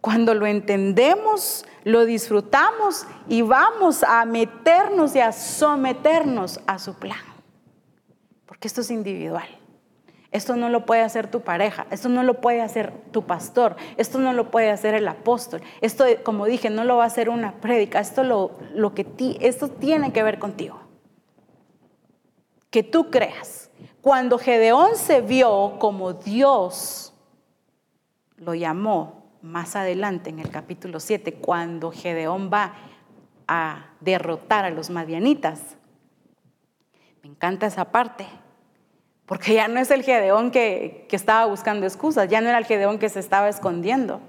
Cuando lo entendemos, lo disfrutamos y vamos a meternos y a someternos a su plan. Porque esto es individual. Esto no lo puede hacer tu pareja, esto no lo puede hacer tu pastor, esto no lo puede hacer el apóstol. Esto, como dije, no lo va a hacer una prédica, esto, lo, lo que esto tiene que ver contigo. Que tú creas cuando Gedeón se vio como Dios lo llamó más adelante en el capítulo 7, cuando Gedeón va a derrotar a los madianitas. Me encanta esa parte, porque ya no es el Gedeón que, que estaba buscando excusas, ya no era el Gedeón que se estaba escondiendo,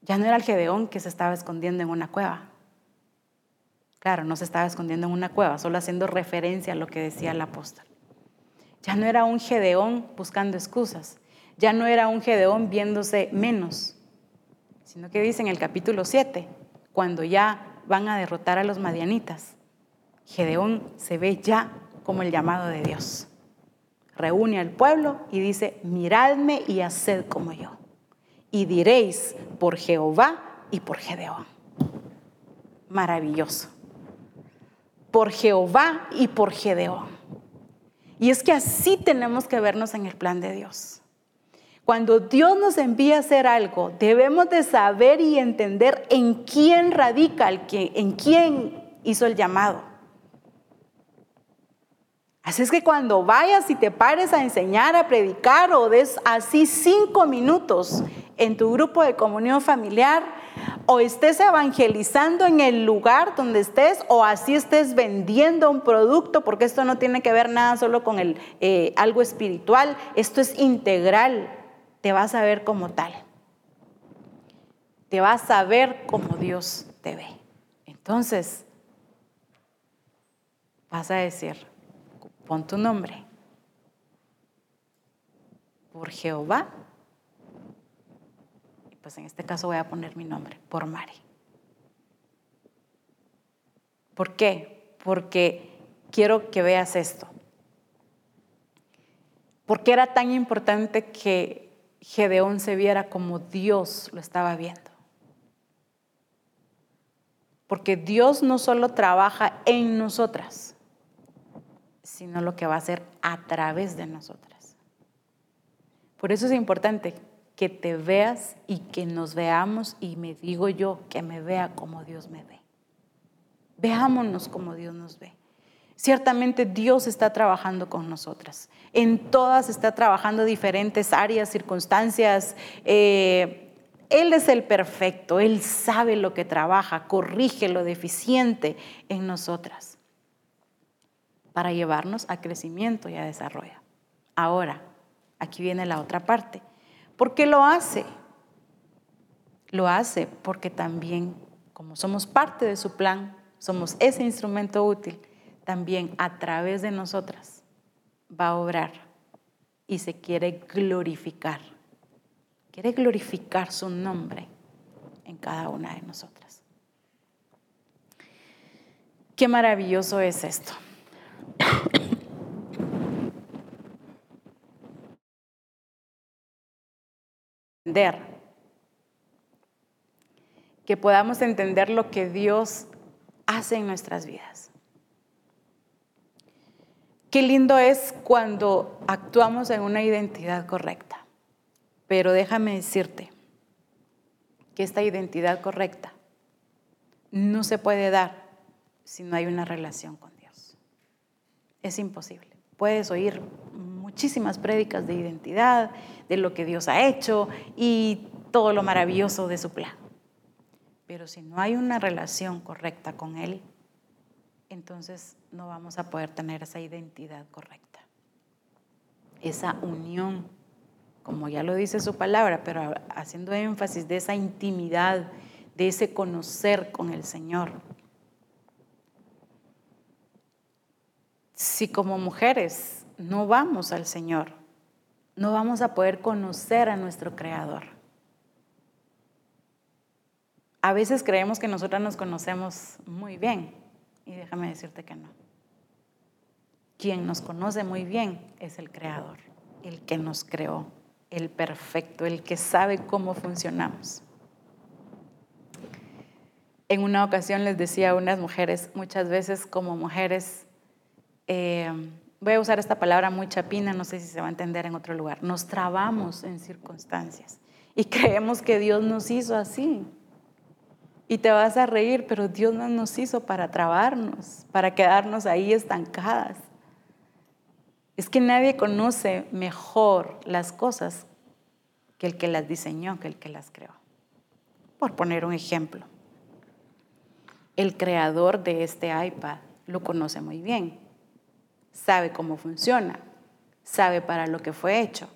ya no era el Gedeón que se estaba escondiendo en una cueva. Claro, no se estaba escondiendo en una cueva, solo haciendo referencia a lo que decía el apóstol. Ya no era un Gedeón buscando excusas, ya no era un Gedeón viéndose menos, sino que dice en el capítulo 7, cuando ya van a derrotar a los madianitas, Gedeón se ve ya como el llamado de Dios. Reúne al pueblo y dice, miradme y haced como yo. Y diréis por Jehová y por Gedeón. Maravilloso por Jehová y por Gedeón. Y es que así tenemos que vernos en el plan de Dios. Cuando Dios nos envía a hacer algo, debemos de saber y entender en quién radica, en quién hizo el llamado. Así es que cuando vayas y te pares a enseñar, a predicar o des así cinco minutos en tu grupo de comunión familiar, o estés evangelizando en el lugar donde estés o así estés vendiendo un producto, porque esto no tiene que ver nada solo con el, eh, algo espiritual, esto es integral, te vas a ver como tal. Te vas a ver como Dios te ve. Entonces, vas a decir, pon tu nombre por Jehová pues en este caso voy a poner mi nombre, por Mari. ¿Por qué? Porque quiero que veas esto. ¿Por qué era tan importante que Gedeón se viera como Dios lo estaba viendo. Porque Dios no solo trabaja en nosotras, sino lo que va a hacer a través de nosotras. Por eso es importante que te veas y que nos veamos y me digo yo que me vea como Dios me ve. Veámonos como Dios nos ve. Ciertamente Dios está trabajando con nosotras. En todas está trabajando diferentes áreas, circunstancias. Eh, él es el perfecto, Él sabe lo que trabaja, corrige lo deficiente en nosotras para llevarnos a crecimiento y a desarrollo. Ahora, aquí viene la otra parte. ¿Por qué lo hace? Lo hace porque también, como somos parte de su plan, somos ese instrumento útil, también a través de nosotras va a obrar y se quiere glorificar. Quiere glorificar su nombre en cada una de nosotras. Qué maravilloso es esto. Que podamos entender lo que Dios hace en nuestras vidas. Qué lindo es cuando actuamos en una identidad correcta. Pero déjame decirte que esta identidad correcta no se puede dar si no hay una relación con. Es imposible. Puedes oír muchísimas prédicas de identidad, de lo que Dios ha hecho y todo lo maravilloso de su plan. Pero si no hay una relación correcta con Él, entonces no vamos a poder tener esa identidad correcta, esa unión, como ya lo dice su palabra, pero haciendo énfasis de esa intimidad, de ese conocer con el Señor. Si como mujeres no vamos al Señor, no vamos a poder conocer a nuestro Creador. A veces creemos que nosotras nos conocemos muy bien y déjame decirte que no. Quien nos conoce muy bien es el Creador, el que nos creó, el perfecto, el que sabe cómo funcionamos. En una ocasión les decía a unas mujeres, muchas veces como mujeres, eh, voy a usar esta palabra muy chapina, no sé si se va a entender en otro lugar, nos trabamos en circunstancias y creemos que Dios nos hizo así. Y te vas a reír, pero Dios no nos hizo para trabarnos, para quedarnos ahí estancadas. Es que nadie conoce mejor las cosas que el que las diseñó, que el que las creó. Por poner un ejemplo, el creador de este iPad lo conoce muy bien, sabe cómo funciona, sabe para lo que fue hecho,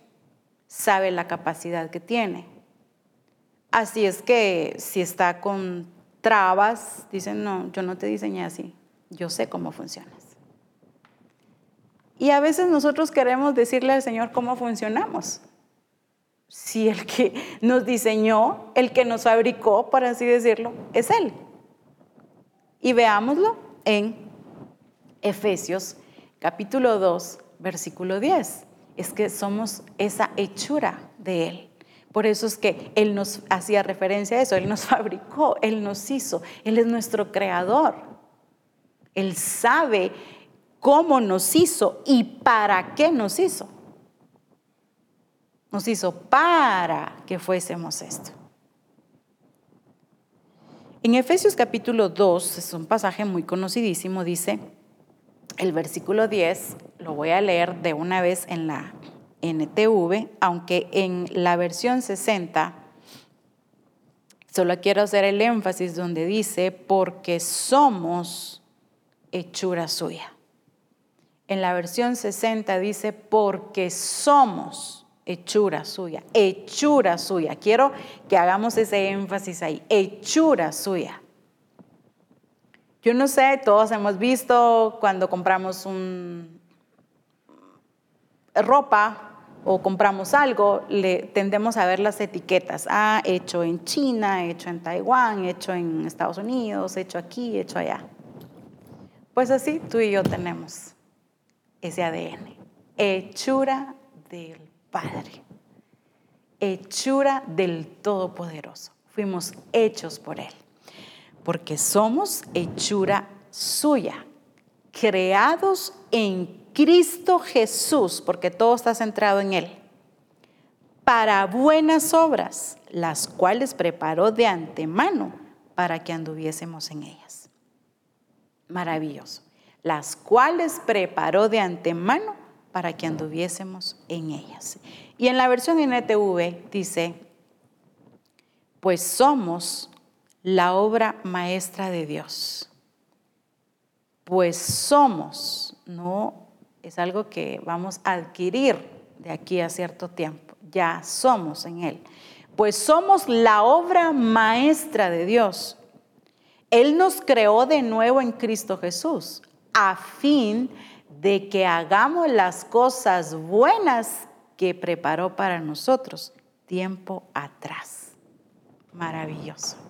sabe la capacidad que tiene Así es que si está con trabas, dicen, no, yo no te diseñé así, yo sé cómo funcionas. Y a veces nosotros queremos decirle al Señor cómo funcionamos. Si el que nos diseñó, el que nos fabricó, por así decirlo, es Él. Y veámoslo en Efesios capítulo 2, versículo 10. Es que somos esa hechura de Él. Por eso es que Él nos hacía referencia a eso, Él nos fabricó, Él nos hizo, Él es nuestro creador. Él sabe cómo nos hizo y para qué nos hizo. Nos hizo para que fuésemos esto. En Efesios capítulo 2, es un pasaje muy conocidísimo, dice el versículo 10, lo voy a leer de una vez en la NTV, aunque en la versión 60 solo quiero hacer el énfasis donde dice, porque somos hechura suya. En la versión 60 dice, porque somos hechura suya, hechura suya. Quiero que hagamos ese énfasis ahí, hechura suya. Yo no sé, todos hemos visto cuando compramos un, ropa o compramos algo, le tendemos a ver las etiquetas. Ah, hecho en China, hecho en Taiwán, hecho en Estados Unidos, hecho aquí, hecho allá. Pues así tú y yo tenemos ese ADN, hechura del Padre. hechura del Todopoderoso. Fuimos hechos por Él, porque somos hechura suya, creados en Cristo Jesús, porque todo está centrado en Él, para buenas obras, las cuales preparó de antemano para que anduviésemos en ellas. Maravilloso. Las cuales preparó de antemano para que anduviésemos en ellas. Y en la versión NTV dice, pues somos la obra maestra de Dios. Pues somos, no es algo que vamos a adquirir de aquí a cierto tiempo, ya somos en Él. Pues somos la obra maestra de Dios. Él nos creó de nuevo en Cristo Jesús a fin de que hagamos las cosas buenas que preparó para nosotros tiempo atrás. Maravilloso.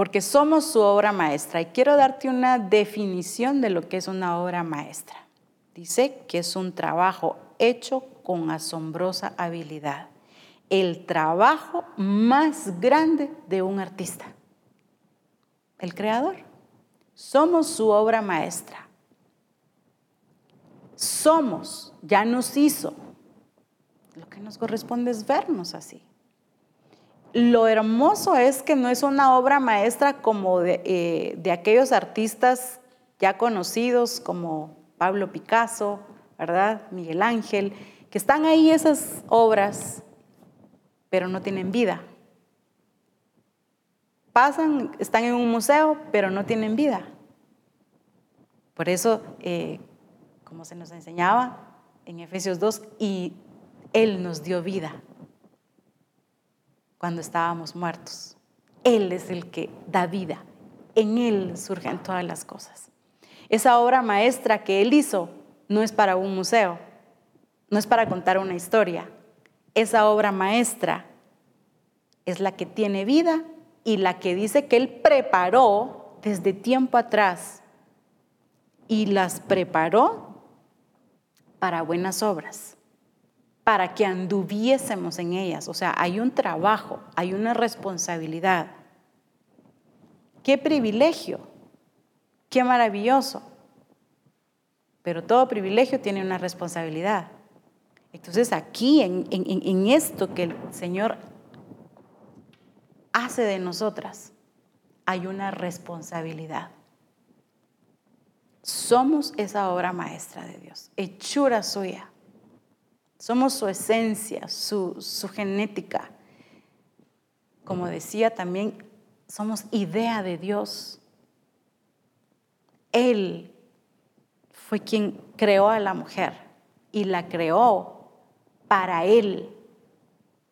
Porque somos su obra maestra. Y quiero darte una definición de lo que es una obra maestra. Dice que es un trabajo hecho con asombrosa habilidad. El trabajo más grande de un artista. El creador. Somos su obra maestra. Somos, ya nos hizo. Lo que nos corresponde es vernos así. Lo hermoso es que no es una obra maestra como de, eh, de aquellos artistas ya conocidos como Pablo Picasso, ¿verdad? Miguel Ángel, que están ahí esas obras, pero no tienen vida pasan, están en un museo, pero no tienen vida. Por eso, eh, como se nos enseñaba en Efesios 2, y Él nos dio vida cuando estábamos muertos. Él es el que da vida. En Él surgen todas las cosas. Esa obra maestra que Él hizo no es para un museo, no es para contar una historia. Esa obra maestra es la que tiene vida y la que dice que Él preparó desde tiempo atrás y las preparó para buenas obras, para que anduviésemos en ellas. O sea, hay un trabajo, hay una responsabilidad. Qué privilegio, qué maravilloso. Pero todo privilegio tiene una responsabilidad. Entonces aquí, en, en esto que el Señor hace de nosotras, hay una responsabilidad. Somos esa obra maestra de Dios, hechura suya. Somos su esencia, su, genética. Como decía también, somos idea de Dios. Él fue quien creó a la mujer y la creó para Él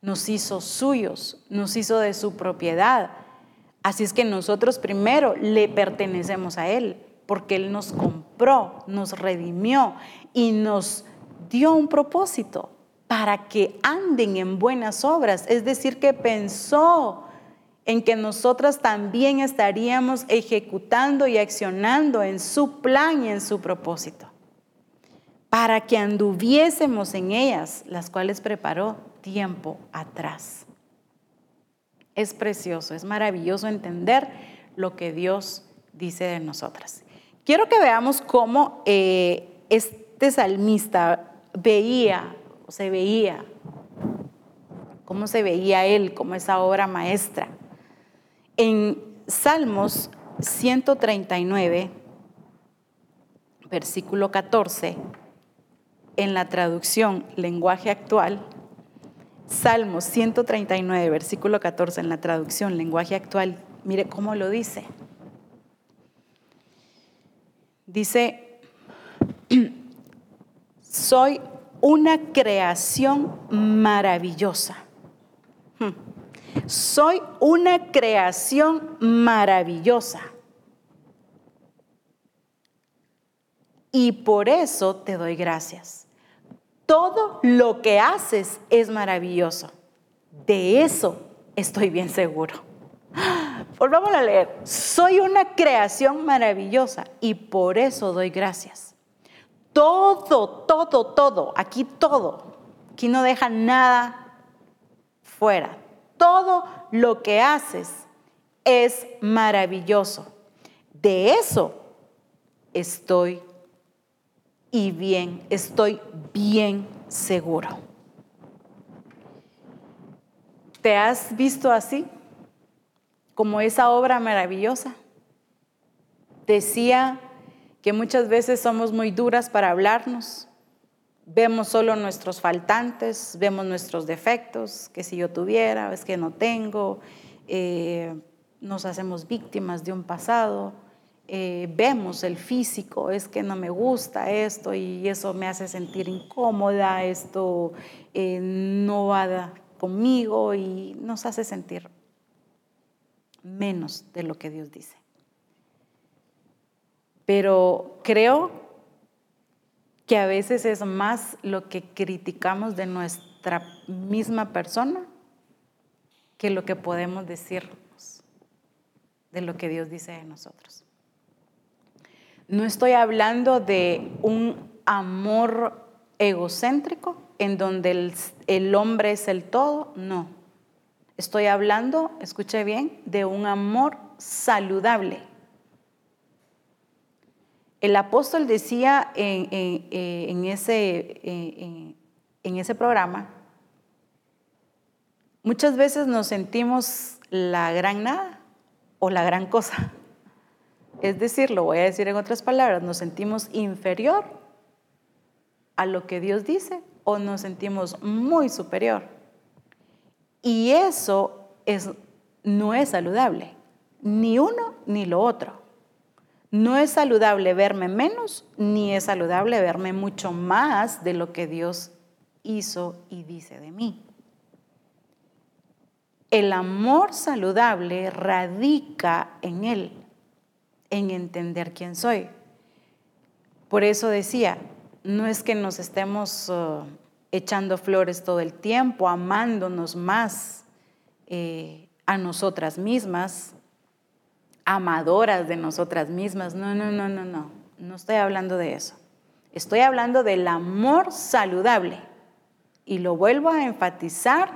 nos hizo suyos, nos hizo de su propiedad. Así es que nosotros primero le pertenecemos a Él, porque Él nos compró, nos redimió y nos dio un propósito para que anden en buenas obras. Es decir, que pensó en que nosotras también estaríamos ejecutando y accionando en su plan y en su propósito, para que anduviésemos en ellas, las cuales preparó tiempo atrás. Es precioso, es maravilloso entender lo que Dios dice de nosotras. Quiero que veamos cómo eh, este salmista veía, o se veía, cómo se veía él como esa obra maestra. En Salmos 139, versículo 14, en la traducción lenguaje actual, Salmos 139, versículo 14, en la traducción, lenguaje actual, mire cómo lo dice. Dice, soy una creación maravillosa. Hmm. Soy una creación maravillosa. Y por eso te doy gracias todo lo que haces es maravilloso. De eso estoy bien seguro. Volvamos a leer. Soy una creación maravillosa y por eso doy gracias. Todo, todo, todo, aquí todo, Aquí no deja nada fuera. Todo lo que haces es maravilloso. De eso estoy y bien, estoy bien seguro. ¿Te has visto así? Como esa obra maravillosa. Decía que muchas veces somos muy duras para hablarnos. Vemos solo nuestros faltantes, vemos nuestros defectos, que si yo tuviera, es que no tengo, eh, nos hacemos víctimas de un pasado, eh, vemos el físico, es que no me gusta esto y eso me hace sentir incómoda, esto eh, no va conmigo y nos hace sentir menos de lo que Dios dice. Pero creo que a veces es más lo que criticamos de nuestra misma persona que lo que podemos decirnos de lo que Dios dice de nosotros. No estoy hablando de un amor egocéntrico en donde el, hombre es el todo, no. Estoy hablando, escuche bien, de un amor saludable el apóstol decía en, ese, en ese programa, muchas veces nos sentimos la gran nada o la gran cosa. Es decir, lo voy a decir en otras palabras, nos sentimos inferior a lo que Dios dice o nos sentimos muy superior. Y eso es, no es saludable, ni uno ni lo otro. No es saludable verme menos, ni es saludable verme mucho más de lo que Dios hizo y dice de mí. El amor saludable radica en Él, en entender quién soy. Por eso decía, no es que nos estemos uh, echando flores todo el tiempo, amándonos más eh, a nosotras mismas, amadoras de nosotras mismas. No, no, no, no, no. No estoy hablando de eso. Estoy hablando del amor saludable. Y lo vuelvo a enfatizar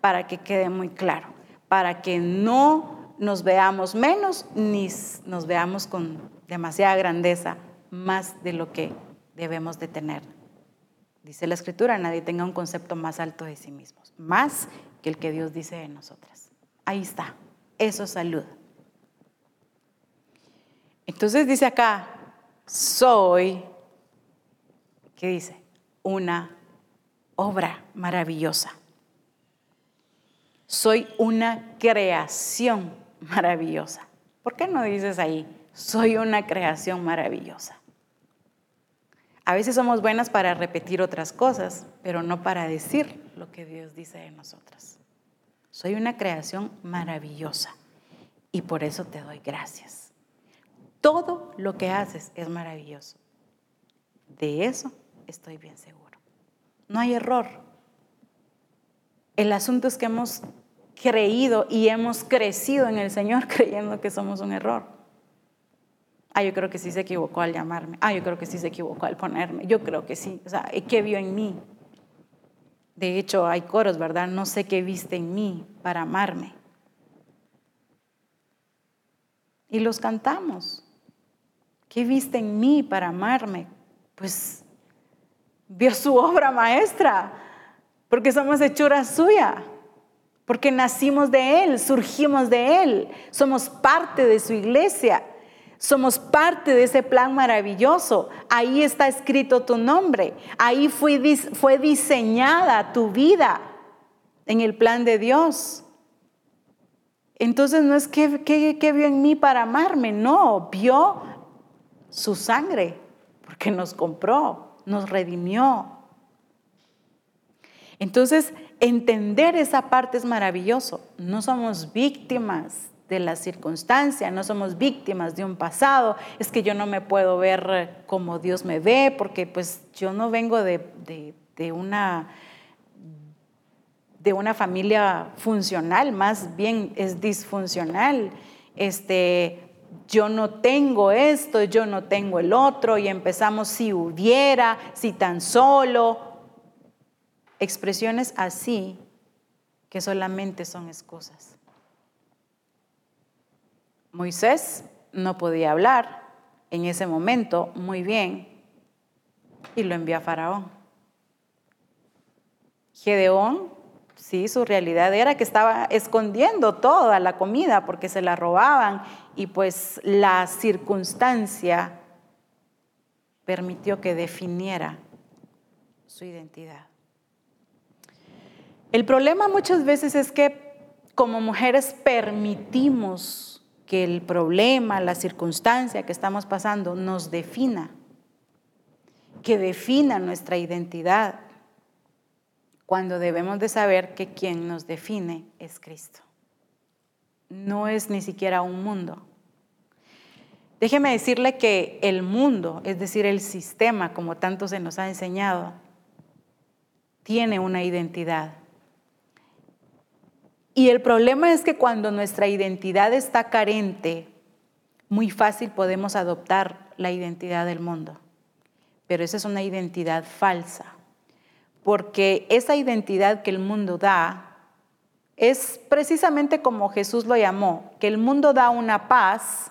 para que quede muy claro, para que no nos veamos menos ni nos veamos con demasiada grandeza, más de lo que debemos de tener. Dice la escritura, nadie tenga un concepto más alto de sí mismos, más que el que Dios dice de nosotras. Ahí está, eso es salud. Entonces dice acá, soy, ¿qué dice? Una obra maravillosa. Soy una creación maravillosa. ¿Por qué no dices ahí, soy una creación maravillosa? A veces somos buenas para repetir otras cosas, pero no para decir lo que Dios dice de nosotras. Soy una creación maravillosa y por eso te doy gracias. Todo lo que haces es maravilloso. De eso estoy bien seguro. No hay error. El asunto es que hemos creído y hemos crecido en el Señor creyendo que somos un error. Ah, yo creo que sí se equivocó al llamarme. Ah, yo creo que sí se equivocó al ponerme. Yo creo que sí. O sea, ¿qué vio en mí? De hecho, hay coros, ¿verdad? No sé qué viste en mí para amarme. Y los cantamos. ¿Qué viste en mí para amarme? Pues vio su obra maestra, porque somos hechura suya, porque nacimos de Él, surgimos de Él, somos parte de su iglesia, somos parte de ese plan maravilloso. Ahí está escrito tu nombre, ahí fue, fue diseñada tu vida en el plan de Dios. Entonces no es que, que, vio en mí para amarme, no, vio su sangre, porque nos compró, nos redimió. Entonces, entender esa parte es maravilloso. No somos víctimas de la circunstancia, no somos víctimas de un pasado. Es que yo no me puedo ver como Dios me ve, porque pues yo no vengo de, de una de una familia funcional, más bien es disfuncional. Este, yo no tengo esto, yo no tengo el otro, y empezamos si hubiera, si tan solo. expresiones así que solamente son excusas. Moisés no podía hablar en ese momento muy bien y lo envió a Faraón. Gedeón, sí, su realidad era que estaba escondiendo toda la comida porque se la robaban y pues la circunstancia permitió que definiera su identidad. El problema muchas veces es que como mujeres permitimos que el problema, la circunstancia que estamos pasando nos defina, que defina nuestra identidad, cuando debemos de saber que quien nos define es Cristo. No es ni siquiera un mundo. Déjeme decirle que el mundo, es decir, el sistema, como tanto se nos ha enseñado, tiene una identidad. Y el problema es que cuando nuestra identidad está carente, muy fácil podemos adoptar la identidad del mundo. Pero esa es una identidad falsa, porque esa identidad que el mundo da es precisamente como Jesús lo llamó, que el mundo da una paz,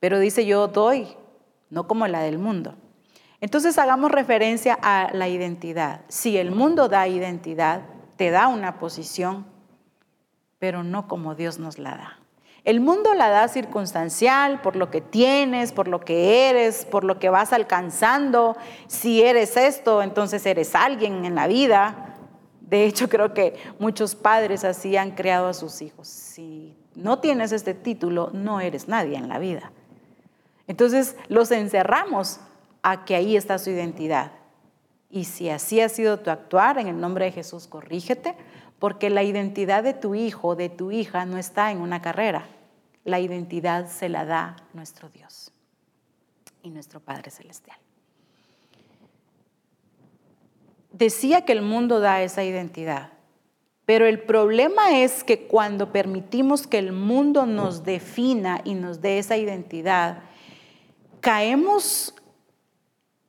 pero dice yo doy, no como la del mundo. Entonces hagamos referencia a la identidad. Si el mundo da identidad, te da una posición, pero no como Dios nos la da. El mundo la da circunstancial, por lo que tienes, por lo que eres, por lo que vas alcanzando. Si eres esto, entonces eres alguien en la vida. De hecho, creo que muchos padres así han creado a sus hijos. Si no tienes este título, no eres nadie en la vida. Entonces los encerramos a que ahí está su identidad. Y si así ha sido tu actuar, en el nombre de Jesús, corrígete, porque la identidad de tu hijo, de tu hija, no está en una carrera. La identidad se la da nuestro Dios y nuestro Padre Celestial. Decía que el mundo da esa identidad, pero el problema es que cuando permitimos que el mundo nos defina y nos dé esa identidad, caemos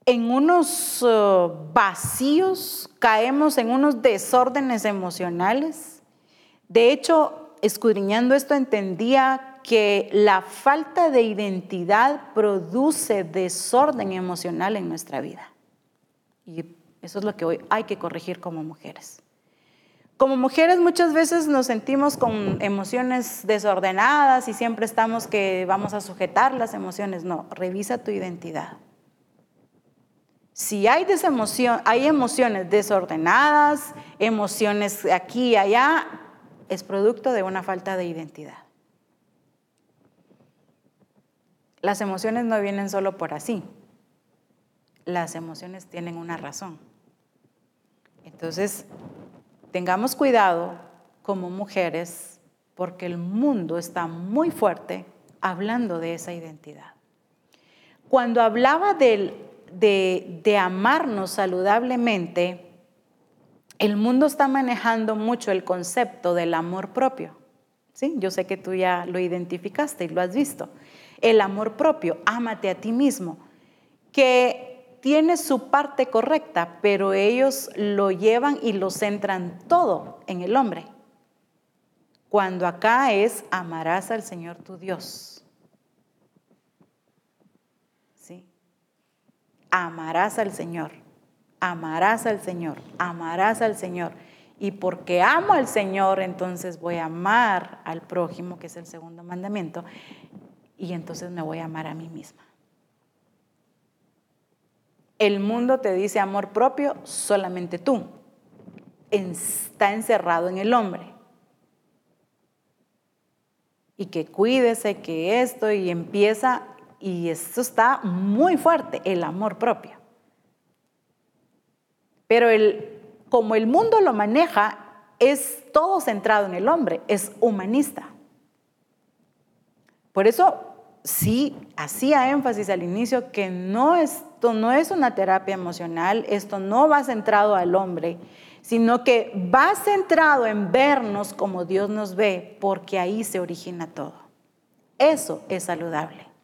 en unos uh, vacíos, caemos en unos desórdenes emocionales. De hecho, escudriñando esto, entendía que la falta de identidad produce desorden emocional en nuestra vida. Y eso es lo que hoy hay que corregir como mujeres. Como mujeres muchas veces nos sentimos con emociones desordenadas y siempre estamos que vamos a sujetar las emociones. No, revisa tu identidad. Si hay, hay emociones desordenadas, emociones aquí y allá, es producto de una falta de identidad. Las emociones no vienen solo por así. Las emociones tienen una razón. Entonces, tengamos cuidado como mujeres porque el mundo está muy fuerte hablando de esa identidad. Cuando hablaba del de, amarnos saludablemente, el mundo está manejando mucho el concepto del amor propio. ¿sí? Yo sé que tú ya lo identificaste y lo has visto. El amor propio, ámate a ti mismo, que tiene su parte correcta, pero ellos lo llevan y lo centran todo en el hombre. Cuando acá es amarás al Señor tu Dios amarás al Señor, amarás al Señor, amarás al Señor. Y porque amo al Señor, entonces voy a amar al prójimo, que es el segundo mandamiento, y entonces me voy a amar a mí misma. El mundo te dice amor propio, solamente tú. Está encerrado en el hombre. Y que cuídese, que esto, y empieza y esto está muy fuerte, el amor propio. Pero el, como el mundo lo maneja, es todo centrado en el hombre, es humanista. Por eso sí hacía énfasis al inicio que no esto no es una terapia emocional, esto no va centrado al hombre, sino que va centrado en vernos como Dios nos ve, porque ahí se origina todo. Eso es saludable.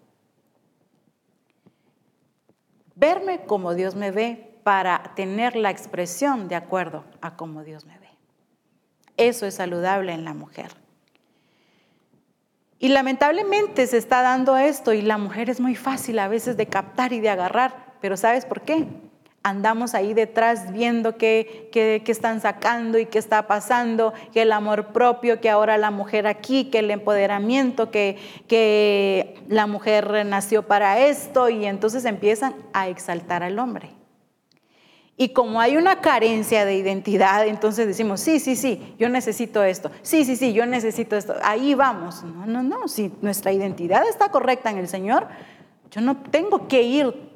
Verme como Dios me ve, para tener la expresión de acuerdo a cómo Dios me ve. Eso es saludable en la mujer. Y lamentablemente se está dando esto y la mujer es muy fácil a veces de captar y de agarrar, pero ¿sabes por qué? Andamos ahí detrás viendo qué, qué, están sacando y qué está pasando, que el amor propio, que ahora la mujer aquí, que el empoderamiento, que, que la mujer nació para esto y entonces empiezan a exaltar al hombre. Y como hay una carencia de identidad, entonces decimos, sí, sí, sí, yo necesito esto, sí, sí, sí, yo necesito esto, ahí vamos. No, no, no, si nuestra identidad está correcta en el Señor, yo no tengo que ir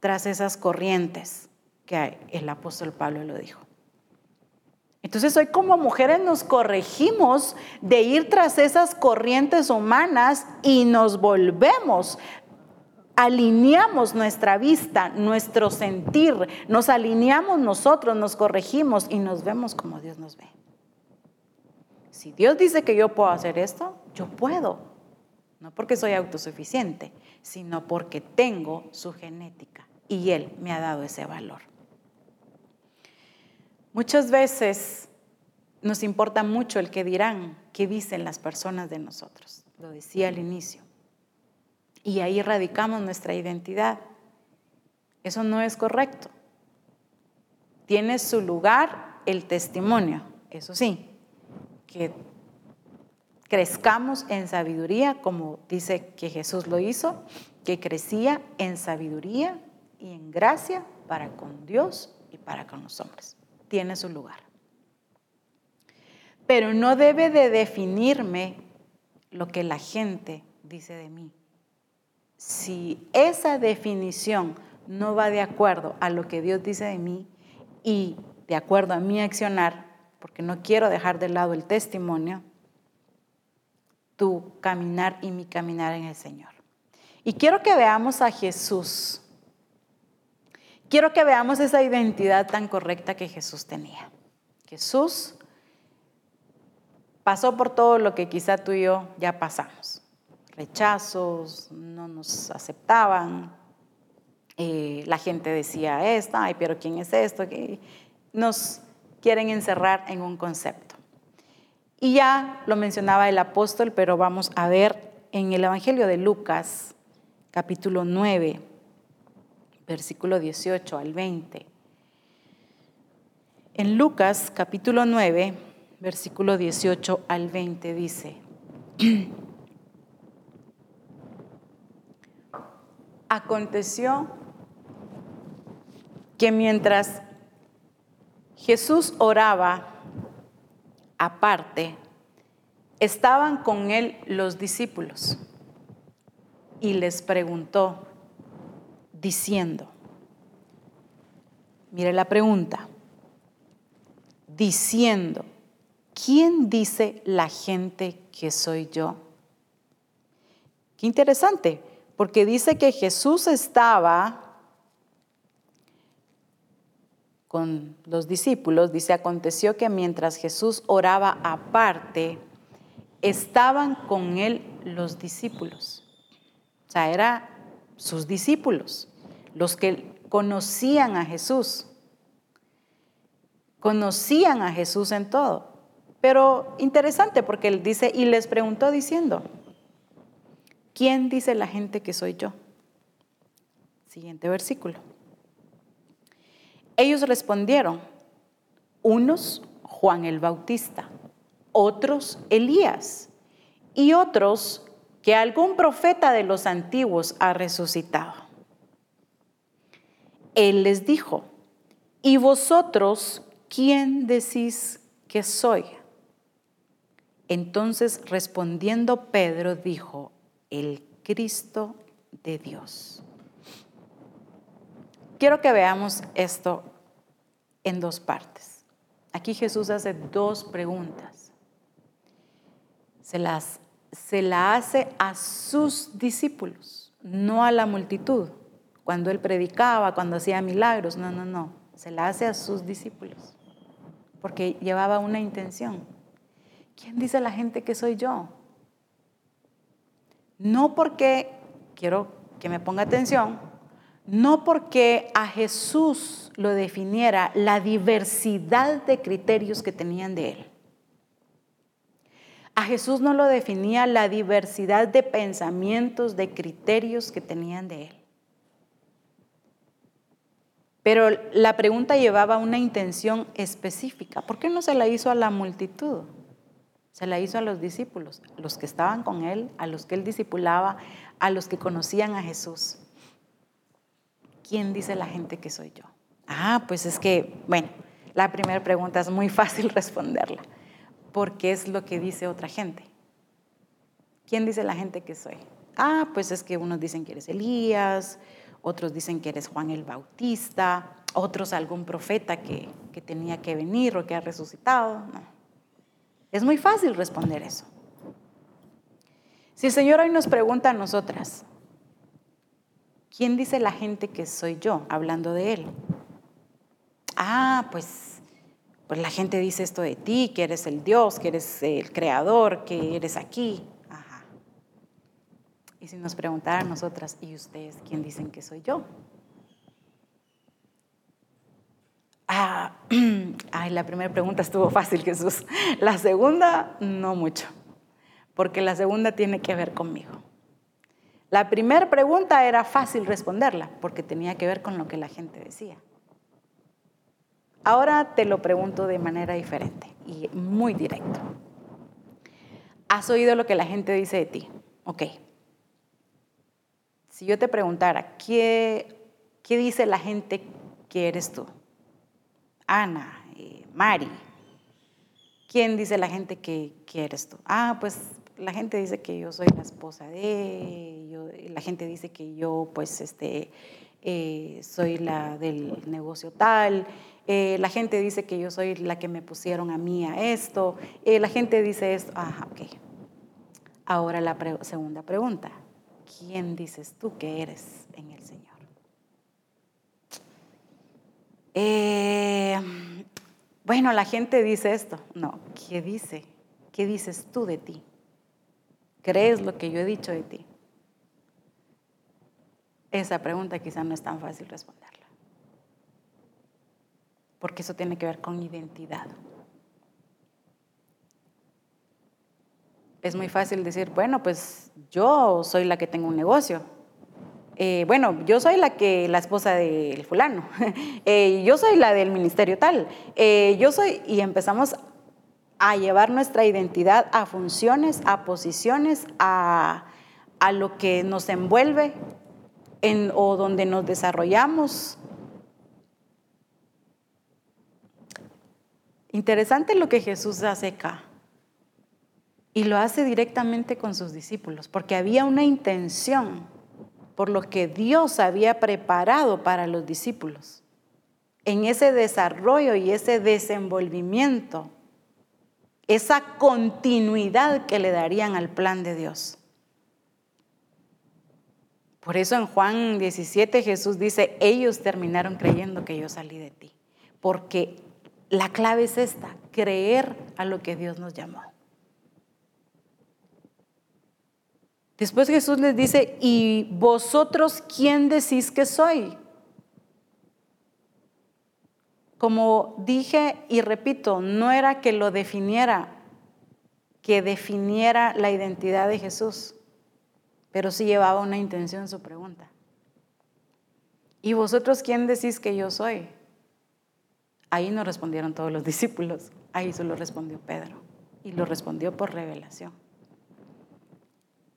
tras esas corrientes el apóstol Pablo lo dijo. Entonces hoy como mujeres nos corregimos de ir tras esas corrientes humanas y nos volvemos, alineamos nuestra vista, nuestro sentir, nos alineamos nosotros, nos corregimos y nos vemos como Dios nos ve. Si Dios dice que yo puedo hacer esto, yo puedo. No porque soy autosuficiente, sino porque tengo su genética y Él me ha dado ese valor. Muchas veces nos importa mucho el que dirán, qué dicen las personas de nosotros. Lo decía al inicio. Y ahí radicamos nuestra identidad. Eso no es correcto. Tiene su lugar el testimonio, eso sí, que crezcamos en sabiduría, como dice que Jesús lo hizo, que crecía en sabiduría y en gracia para con Dios y para con los hombres tiene su lugar. Pero no debe de definirme lo que la gente dice de mí. Si esa definición no va de acuerdo a lo que Dios dice de mí y de acuerdo a mi accionar, porque no quiero dejar de lado el testimonio, tu caminar y mi caminar en el Señor. Y quiero que veamos a Jesús quiero que veamos esa identidad tan correcta que Jesús tenía. Jesús pasó por todo lo que quizá tú y yo ya pasamos. Rechazos, no nos aceptaban, eh, la gente decía esto, ay, pero ¿quién es esto? Que nos quieren encerrar en un concepto. Y ya lo mencionaba el apóstol, pero vamos a ver en el Evangelio de Lucas, capítulo 9, versículo 18 al 20. En Lucas capítulo 9, versículo 18 al 20 dice, aconteció que mientras Jesús oraba aparte, estaban con él los discípulos y les preguntó, diciendo. Mire la pregunta. Diciendo, ¿quién dice la gente que soy yo? Qué interesante, porque dice que Jesús estaba con los discípulos, dice, aconteció que mientras Jesús oraba aparte, estaban con él los discípulos. O sea, eran sus discípulos los que conocían a Jesús. Conocían a Jesús en todo. Pero interesante porque él dice, y les preguntó diciendo, ¿quién dice la gente que soy yo? Siguiente versículo. Ellos respondieron, unos Juan el Bautista, otros Elías y otros que algún profeta de los antiguos ha resucitado. Él les dijo, ¿y vosotros quién decís que soy? Entonces respondiendo Pedro dijo, el Cristo de Dios. Quiero que veamos esto en dos partes. Aquí Jesús hace dos preguntas. Se las se la hace a sus discípulos, no a la multitud cuando él predicaba, cuando hacía milagros, no, no, no, se la hace a sus discípulos, porque llevaba una intención. ¿Quién dice la gente que soy yo? No porque, quiero que me ponga atención, no porque a Jesús lo definiera la diversidad de criterios que tenían de él. A Jesús no lo definía la diversidad de pensamientos, de criterios que tenían de él. Pero la pregunta llevaba una intención específica. ¿Por qué no se la hizo a la multitud? Se la hizo a los discípulos, los que estaban con él, a los que él discipulaba, a los que conocían a Jesús. ¿Quién dice la gente que soy yo? Ah, pues es que, bueno, la primera pregunta es muy fácil responderla, porque es lo que dice otra gente. ¿Quién dice la gente que soy? Ah, pues es que unos dicen que eres Elías, otros dicen que eres Juan el Bautista, otros algún profeta que, que tenía que venir o que ha resucitado. Es muy fácil responder eso. Si el Señor hoy nos pregunta a nosotras, ¿quién dice la gente que soy yo hablando de Él? Ah, pues, pues la gente dice esto de ti, que eres el Dios, que eres el creador, que eres aquí. Y si nos preguntara a nosotras, ¿y ustedes quién dicen que soy yo? Ah, ay, la primera pregunta estuvo fácil, Jesús. La segunda, no mucho, porque la segunda tiene que ver conmigo. La primera pregunta era fácil responderla, porque tenía que ver con lo que la gente decía. Ahora te lo pregunto de manera diferente y muy directo. ¿Has oído lo que la gente dice de ti? Ok. Si yo te preguntara, ¿qué, qué dice la gente que eres tú? Ana, eh, Mari. ¿Quién dice la gente que, eres tú? Ah, pues la gente dice que yo soy la esposa de, la gente dice que yo pues este, eh, soy la del negocio tal, eh, la gente dice que yo soy la que me pusieron a mí a esto, la gente dice esto, ah, ok. Ahora la segunda pregunta, ¿quién dices tú que eres en el Señor? Eh, bueno, la gente dice esto. No, ¿qué dice? ¿Qué dices tú de ti? ¿Crees lo que yo he dicho de ti? Esa pregunta quizá no es tan fácil responderla. Porque eso tiene que ver con identidad. Es muy fácil decir, bueno, pues yo soy la que tengo un negocio. Eh, bueno, yo soy la que la esposa del fulano, eh, yo soy la del ministerio tal, eh, yo soy, y empezamos a llevar nuestra identidad a funciones, a posiciones, a, a lo que nos envuelve en, o donde nos desarrollamos. Interesante lo que Jesús hace acá. Y lo hace directamente con sus discípulos, porque había una intención por lo que Dios había preparado para los discípulos. En ese desarrollo y ese desenvolvimiento, esa continuidad que le darían al plan de Dios. Por eso en Juan 17 Jesús dice, ellos terminaron creyendo que yo salí de ti. Porque la clave es esta, creer a lo que Dios nos llamó. Después Jesús les dice, ¿y vosotros quién decís que soy? Como dije y repito, no era que lo definiera, que definiera la identidad de Jesús, pero sí llevaba una intención su pregunta. ¿Y vosotros quién decís que yo soy? Ahí no respondieron todos los discípulos, ahí solo respondió Pedro y lo respondió por revelación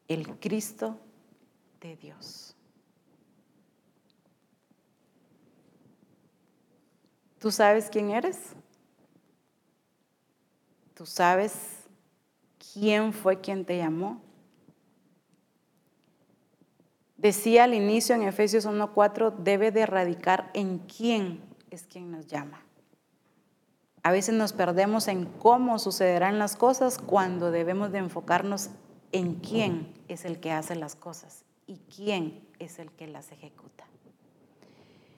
el Cristo de Dios. ¿Tú sabes quién eres? ¿Tú sabes quién fue quien te llamó? Decía al inicio en Efesios 1.4, debe de radicar en quién es quien nos llama. A veces nos perdemos en cómo sucederán las cosas cuando debemos de enfocarnos en quién es el que hace las cosas y quién es el que las ejecuta.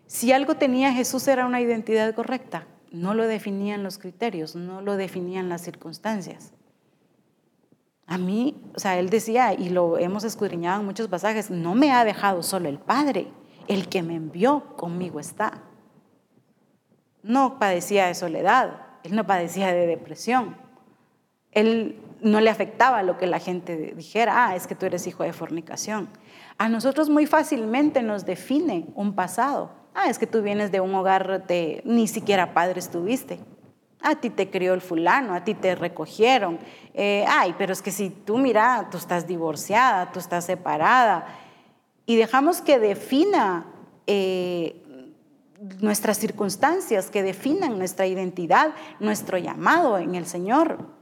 Si algo tenía Jesús era una identidad correcta, no lo definían los criterios, no lo definían las circunstancias. A mí, o sea, él decía, y lo hemos escudriñado en muchos pasajes, no me ha dejado solo el Padre, el que me envió conmigo está. No padecía de soledad, él no padecía de depresión. Él no le afectaba lo que la gente dijera, ah, es que tú eres hijo de fornicación. A nosotros muy fácilmente nos define un pasado. Ah, es que tú vienes de un hogar de ni siquiera padres tuviste. A ti te crió el fulano, a ti te recogieron. Eh, ay, pero es que si tú mira, tú estás divorciada, tú estás separada. Y dejamos que defina eh, nuestras circunstancias, que definan nuestra identidad, nuestro llamado en el Señor.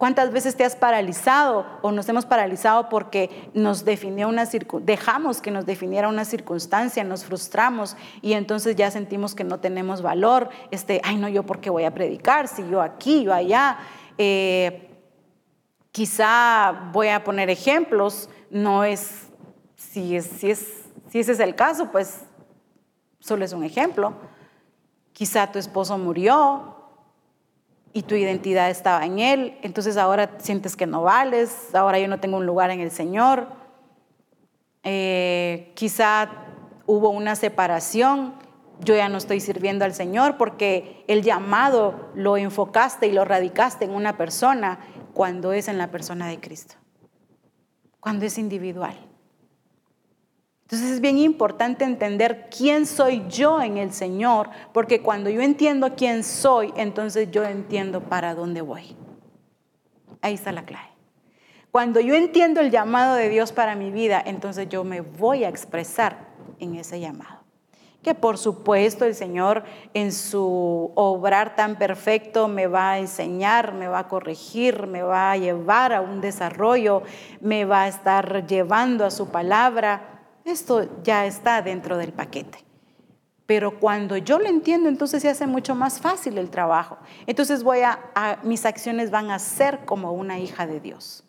¿Cuántas veces te has paralizado o nos hemos paralizado porque nos definió una dejamos que nos definiera una circunstancia, nos frustramos y entonces ya sentimos que no tenemos valor? Este, ay no, yo por qué voy a predicar si yo aquí, yo allá. Eh, quizá voy a poner ejemplos, no es si, es, si, es, si ese es el caso, pues solo es un ejemplo. Quizá tu esposo murió, y tu identidad estaba en Él, entonces ahora sientes que no vales, ahora yo no tengo un lugar en el Señor. Eh, quizá hubo una separación, yo ya no estoy sirviendo al Señor porque el llamado lo enfocaste y lo radicaste en una persona cuando es en la persona de Cristo, cuando es individual. Entonces es bien importante entender quién soy yo en el Señor, porque cuando yo entiendo quién soy, entonces yo entiendo para dónde voy. Ahí está la clave. Cuando yo entiendo el llamado de Dios para mi vida, entonces yo me voy a expresar en ese llamado. Que por supuesto el Señor en su obrar tan perfecto me va a enseñar, me va a corregir, me va a llevar a un desarrollo, me va a estar llevando a su palabra esto ya está dentro del paquete. Pero cuando yo lo entiendo, entonces se hace mucho más fácil el trabajo. Entonces voy a, mis acciones van a ser como una hija de Dios.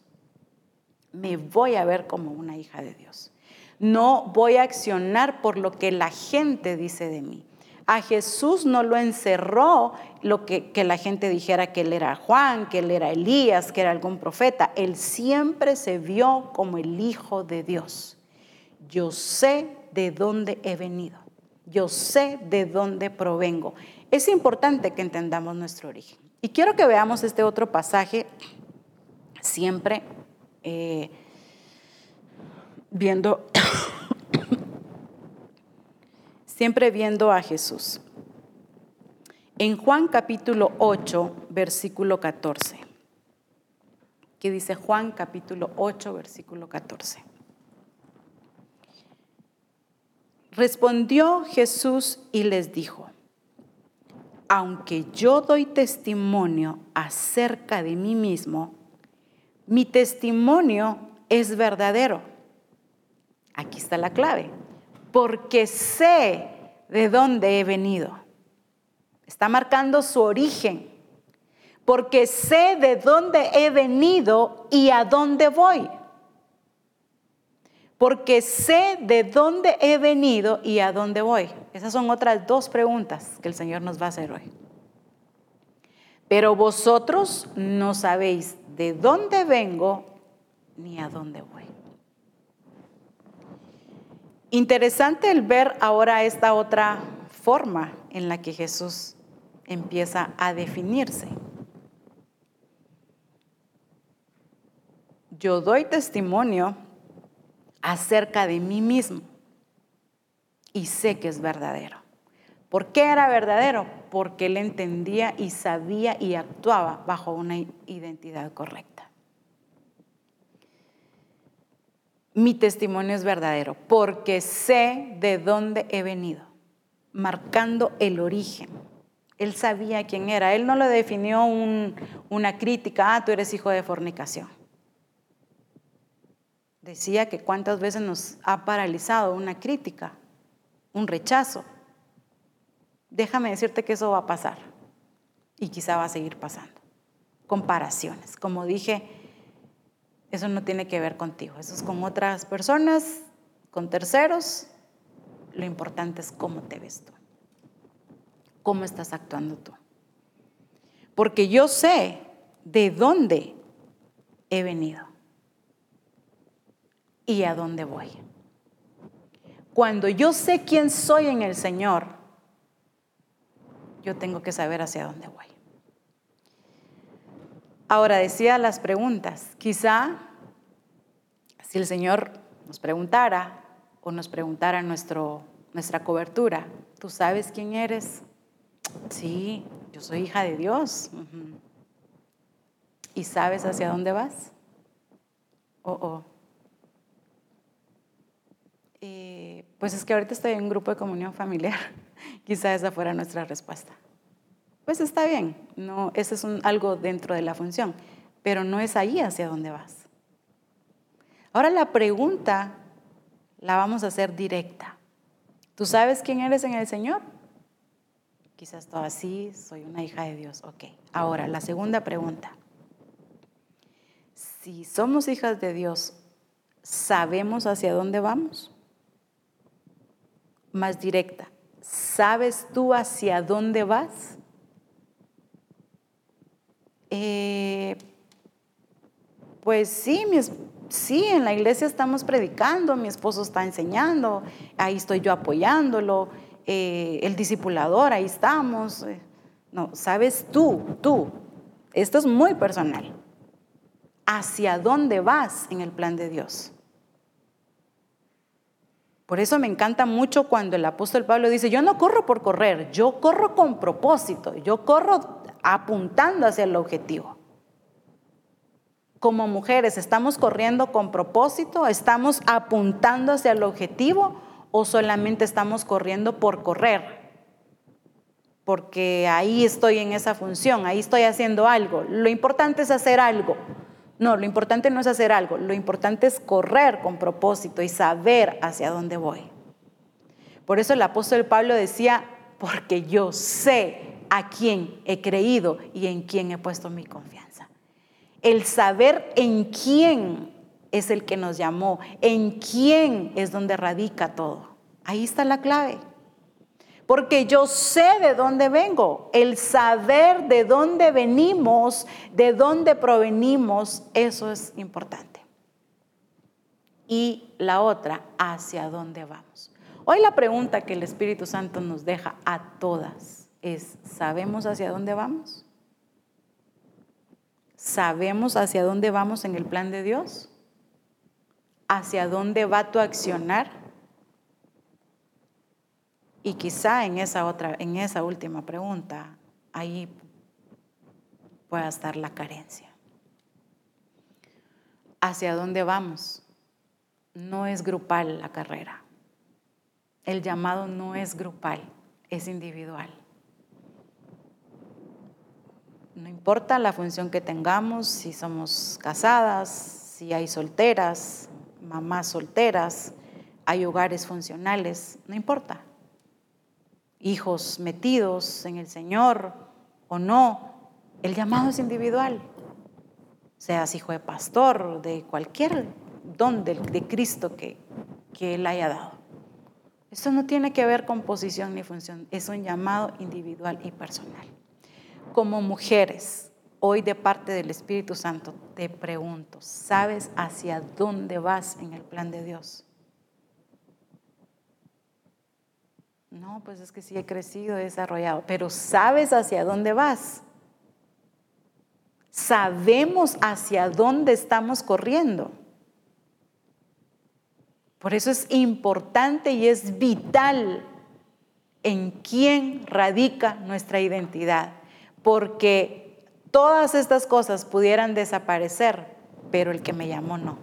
Me voy a ver como una hija de Dios. No voy a accionar por lo que la gente dice de mí. A Jesús no lo encerró lo que, que, la gente dijera que él era Juan, que él era Elías, que era algún profeta. Él siempre se vio como el Hijo de Dios yo sé de dónde he venido, yo sé de dónde provengo. Es importante que entendamos nuestro origen. Y quiero que veamos este otro pasaje siempre eh, viendo, siempre viendo a Jesús. En Juan capítulo 8, versículo 14. ¿Qué dice Juan capítulo 8, versículo 14? Respondió Jesús y les dijo, aunque yo doy testimonio acerca de mí mismo, mi testimonio es verdadero. Aquí está la clave, porque sé de dónde he venido. Está marcando su origen, porque sé de dónde he venido y a dónde voy porque sé de dónde he venido y a dónde voy. Esas son otras dos preguntas que el Señor nos va a hacer hoy. Pero vosotros no sabéis de dónde vengo ni a dónde voy. Interesante el ver ahora esta otra forma en la que Jesús empieza a definirse. Yo doy testimonio acerca de mí mismo y sé que es verdadero. ¿Por qué era verdadero? Porque él entendía y sabía y actuaba bajo una identidad correcta. Mi testimonio es verdadero porque sé de dónde he venido, marcando el origen. Él sabía quién era. Él no le definió una crítica, ah, tú eres hijo de fornicación decía que cuántas veces nos ha paralizado una crítica, un rechazo. Déjame decirte que eso va a pasar y quizá va a seguir pasando. Comparaciones, como dije, eso no tiene que ver contigo, eso es con otras personas, con terceros. Lo importante es cómo te ves tú, cómo estás actuando tú. Porque yo sé de dónde he venido y a dónde voy. Cuando yo sé quién soy en el Señor, yo tengo que saber hacia dónde voy. Ahora decía las preguntas. Quizá si el Señor nos preguntara o nos preguntara nuestro, nuestra cobertura, ¿tú sabes quién eres? Sí, yo soy hija de Dios. ¿Y sabes hacia dónde vas? Oh, oh. Eh, pues es que ahorita estoy en un grupo de comunión familiar. Quizá esa fuera nuestra respuesta. Pues está bien, no, ese es algo dentro de la función, pero no es ahí hacia dónde vas. Ahora la pregunta la vamos a hacer directa. ¿Tú sabes quién eres en el Señor? Quizás todo así, soy una hija de Dios. Ok. Ahora, la segunda pregunta. Si somos hijas de Dios, ¿sabemos hacia dónde vamos? Más directa. ¿Sabes tú hacia dónde vas? Eh, pues sí, sí, en la iglesia estamos predicando, mi esposo está enseñando, ahí estoy yo apoyándolo, eh, el discipulador, ahí estamos. Eh, no, sabes tú, tú, esto es muy personal hacia dónde vas en el plan de Dios. Por eso me encanta mucho cuando el apóstol Pablo dice, yo no corro por correr, yo corro con propósito, yo corro apuntando hacia el objetivo. Como mujeres, ¿estamos corriendo con propósito? ¿Estamos apuntando hacia el objetivo o solamente estamos corriendo por correr? Porque ahí estoy en esa función, ahí estoy haciendo algo. Lo importante es hacer algo. No, lo importante no es hacer algo, lo importante es correr con propósito y saber hacia dónde voy. Por eso el apóstol Pablo decía, porque yo sé a quién he creído y en quién he puesto mi confianza. El saber en quién es el que nos llamó, en quién es donde radica todo. Ahí está la clave porque yo sé de dónde vengo. El saber de dónde venimos, de dónde provenimos, eso es importante. Y la otra, hacia dónde vamos. Hoy la pregunta que el Espíritu Santo nos deja a todas es, ¿sabemos hacia dónde vamos? ¿Sabemos hacia dónde vamos en el plan de Dios? ¿Hacia dónde va tu accionar? Y quizá en esa otra, en esa última pregunta, ahí pueda estar la carencia. ¿Hacia dónde vamos? No es grupal la carrera. El llamado no es grupal, es individual. No importa la función que tengamos, si somos casadas, si hay solteras, mamás solteras, hay hogares funcionales, no importa hijos metidos en el Señor o no, el llamado es individual. Seas hijo de pastor, de cualquier don de, Cristo que, que Él haya dado. Esto no tiene que ver con posición ni función, es un llamado individual y personal. Como mujeres, hoy de parte del Espíritu Santo te pregunto, ¿sabes hacia dónde vas en el plan de Dios? No, pues es que sí he crecido, he desarrollado, pero ¿sabes hacia dónde vas? Sabemos hacia dónde estamos corriendo. Por eso es importante y es vital en quién radica nuestra identidad, porque todas estas cosas pudieran desaparecer, pero el que me llamó no.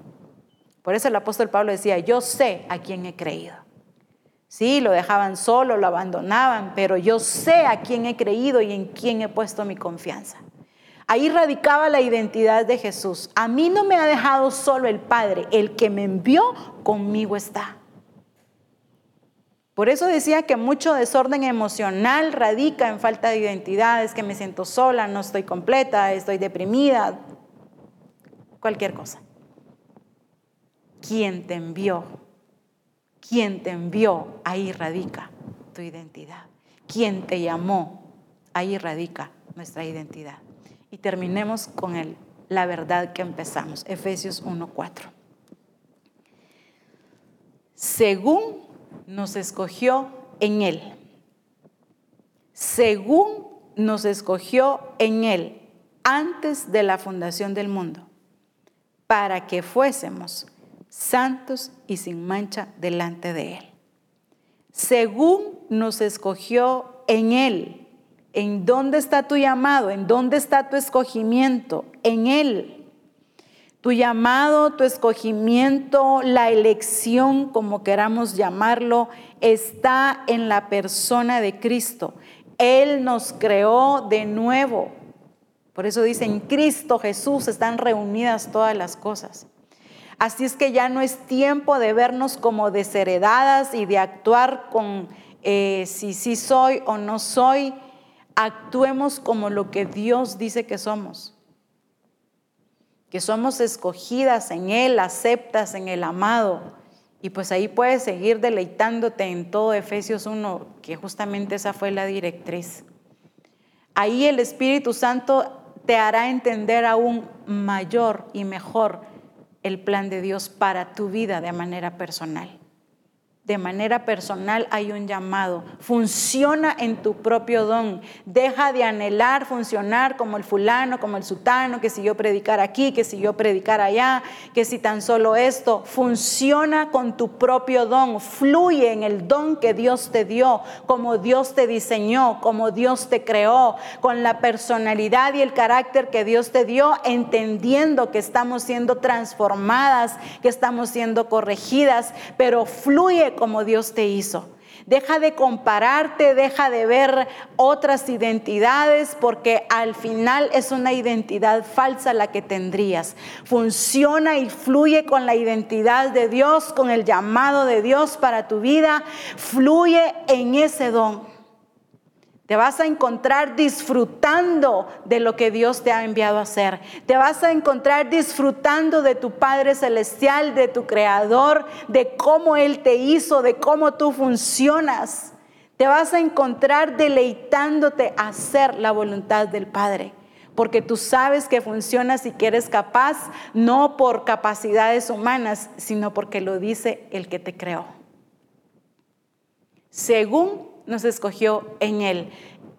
Por eso el apóstol Pablo decía, yo sé a quién he creído. Sí, lo dejaban solo, lo abandonaban, pero yo sé a quién he creído y en quién he puesto mi confianza. Ahí radicaba la identidad de Jesús. A mí no me ha dejado solo el Padre, el que me envió conmigo está. Por eso decía que mucho desorden emocional radica en falta de identidad, es que me siento sola, no estoy completa, estoy deprimida, cualquier cosa. ¿Quién te envió? Quien te envió, ahí radica tu identidad. Quien te llamó, ahí radica nuestra identidad. Y terminemos con el, la verdad que empezamos, Efesios 1.4. Según nos escogió en Él. Según nos escogió en Él antes de la fundación del mundo, para que fuésemos santos y sin mancha delante de Él. Según nos escogió en Él. ¿En dónde está tu llamado? ¿En dónde está tu escogimiento? En Él. Tu llamado, tu escogimiento, la elección, como queramos llamarlo, está en la persona de Cristo. Él nos creó de nuevo. Por eso dice, en Cristo Jesús están reunidas todas las cosas. Así es que ya no es tiempo de vernos como desheredadas y de actuar con eh, si sí soy o no soy. Actuemos como lo que Dios dice que somos que somos escogidas en Él, aceptas en el amado. Y pues ahí puedes seguir deleitándote en todo Efesios 1, que justamente esa fue la directriz. Ahí el Espíritu Santo te hará entender aún mayor y mejor el plan de Dios para tu vida de manera personal de manera personal hay un llamado. Funciona en tu propio don. Deja de anhelar funcionar como el fulano, como el sutano, que si yo predicar aquí, que si yo predicar allá, que si tan solo esto. Funciona con tu propio don. Fluye en el don que Dios te dio, como Dios te diseñó, como Dios te creó, con la personalidad y el carácter que Dios te dio, entendiendo que estamos siendo transformadas, que estamos siendo corregidas, pero fluye como Dios te hizo. Deja de compararte, deja de ver otras identidades, porque al final es una identidad falsa la que tendrías. Funciona y fluye con la identidad de Dios, con el llamado de Dios para tu vida. Fluye en ese don. Te vas a encontrar disfrutando de lo que Dios te ha enviado a hacer. Te vas a encontrar disfrutando de tu Padre Celestial, de tu Creador, de cómo Él te hizo, de cómo tú funcionas. Te vas a encontrar deleitándote a hacer la voluntad del Padre. Porque tú sabes que funcionas y que eres capaz, no por capacidades humanas, sino porque lo dice el que te creó. Según nos escogió en Él.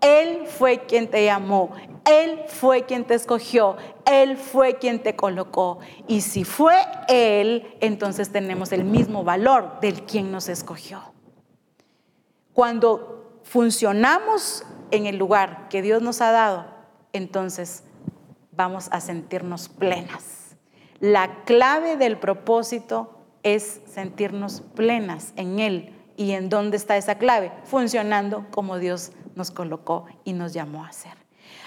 Él fue quien te llamó, Él fue quien te escogió, Él fue quien te colocó. Y si fue Él, entonces tenemos el mismo valor del quien nos escogió. Cuando funcionamos en el lugar que Dios nos ha dado, entonces vamos a sentirnos plenas. La clave del propósito es sentirnos plenas en Él ¿Y en dónde está esa clave? Funcionando como Dios nos colocó y nos llamó a hacer.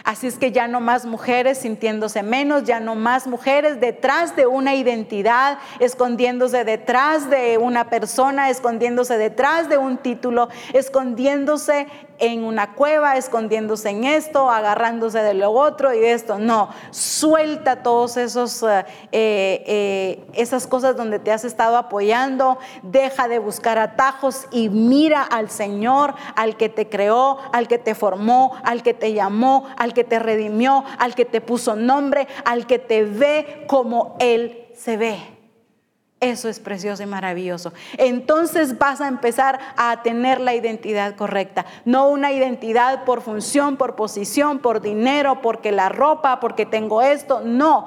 Así es que ya no más mujeres sintiéndose menos, ya no más mujeres detrás de una identidad, escondiéndose detrás de una persona, escondiéndose detrás de un título, escondiéndose en una cueva, escondiéndose en esto, agarrándose de lo otro y de esto. No, suelta todos esos eh, eh, esas cosas donde te has estado apoyando, deja de buscar atajos y mira al Señor, al que te creó, al que te formó, al que te llamó, al que te redimió, al que te puso nombre, al que te ve como Él se ve. Eso es precioso y maravilloso. Entonces vas a empezar a tener la identidad correcta. No una identidad por función, por posición, por dinero, porque la ropa, porque tengo esto. No,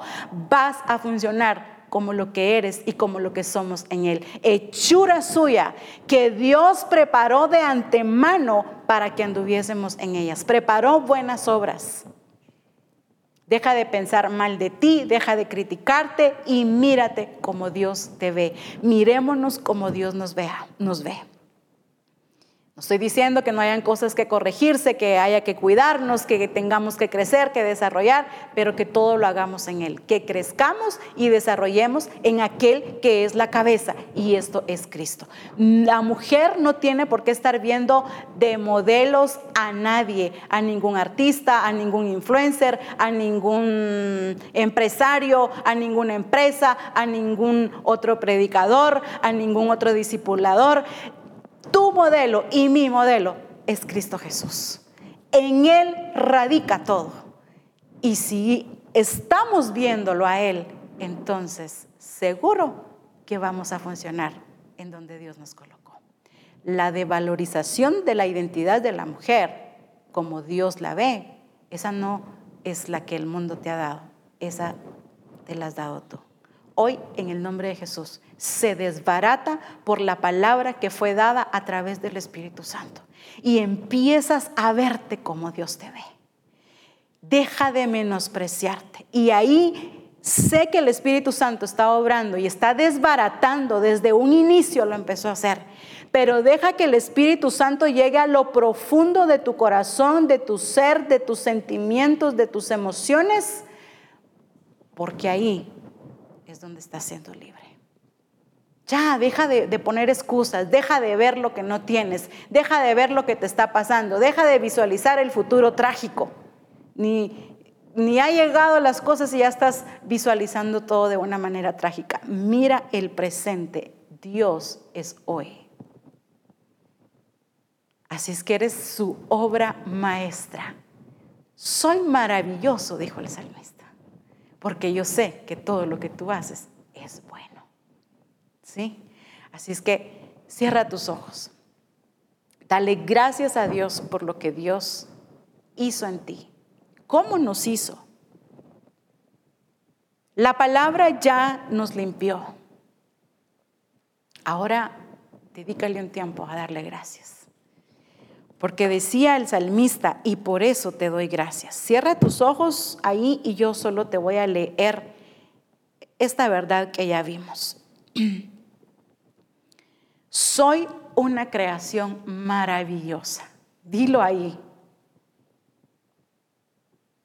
vas a funcionar como lo que eres y como lo que somos en Él. Hechura suya que Dios preparó de antemano para que anduviésemos en ellas. Preparó buenas obras. Deja de pensar mal de ti, deja de criticarte y mírate como Dios te ve. Mirémonos como Dios nos vea, nos ve. No estoy diciendo que no hayan cosas que corregirse, que haya que cuidarnos, que tengamos que crecer, que desarrollar, pero que todo lo hagamos en Él, que crezcamos y desarrollemos en aquel que es la cabeza y esto es Cristo. La mujer no tiene por qué estar viendo de modelos a nadie, a ningún artista, a ningún influencer, a ningún empresario, a ninguna empresa, a ningún otro predicador, a ningún otro discipulador. Tu modelo y mi modelo es Cristo Jesús. En Él radica todo. Y si estamos viéndolo a Él, entonces seguro que vamos a funcionar en donde Dios nos colocó. la devalorización de la identidad de la mujer, como Dios la ve, esa no es la que el mundo te ha dado, esa te la has dado tú. Hoy, en el nombre de Jesús, se desbarata por la palabra que fue dada a través del Espíritu Santo. Y empiezas a verte como Dios te ve. Deja de menospreciarte. Y ahí sé que el Espíritu Santo está obrando y está desbaratando, desde un inicio lo empezó a hacer, pero deja que el Espíritu Santo llegue a lo profundo de tu corazón, de tu ser, de tus sentimientos, de tus emociones, porque ahí es donde estás siendo libre. Ya, deja de, poner excusas, deja de ver lo que no tienes, deja de ver lo que te está pasando, deja de visualizar el futuro trágico. Ni, ni ha llegado las cosas y ya estás visualizando todo de una manera trágica. Mira el presente. Dios es hoy. Así es que eres su obra maestra. Soy maravilloso, dijo el salmista, porque yo sé que todo lo que tú haces es bueno. ¿Sí? Así es que cierra tus ojos. Dale gracias a Dios por lo que Dios hizo en ti. ¿Cómo nos hizo? La palabra ya nos limpió. Ahora dedícale un tiempo a darle gracias. Porque decía el salmista, y por eso te doy gracias. Cierra tus ojos ahí y yo solo te voy a leer esta verdad que ya vimos. Soy una creación maravillosa. Dilo ahí.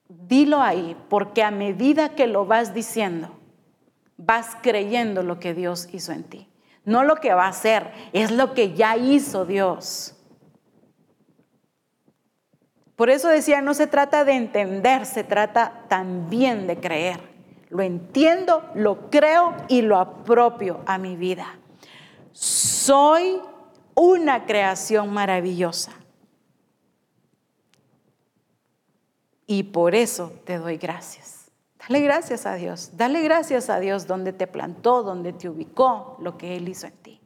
Dilo ahí, porque a medida que lo vas diciendo, vas creyendo lo que Dios hizo en ti. No lo que va a hacer, es lo que ya hizo Dios. Por eso decía, no se trata de entender, se trata también de creer. Lo entiendo, lo creo y lo apropio a mi vida. Soy una creación maravillosa. Y por eso te doy gracias. Dale gracias a Dios. Dale gracias a Dios donde te plantó, donde te ubicó, lo que Él hizo en ti.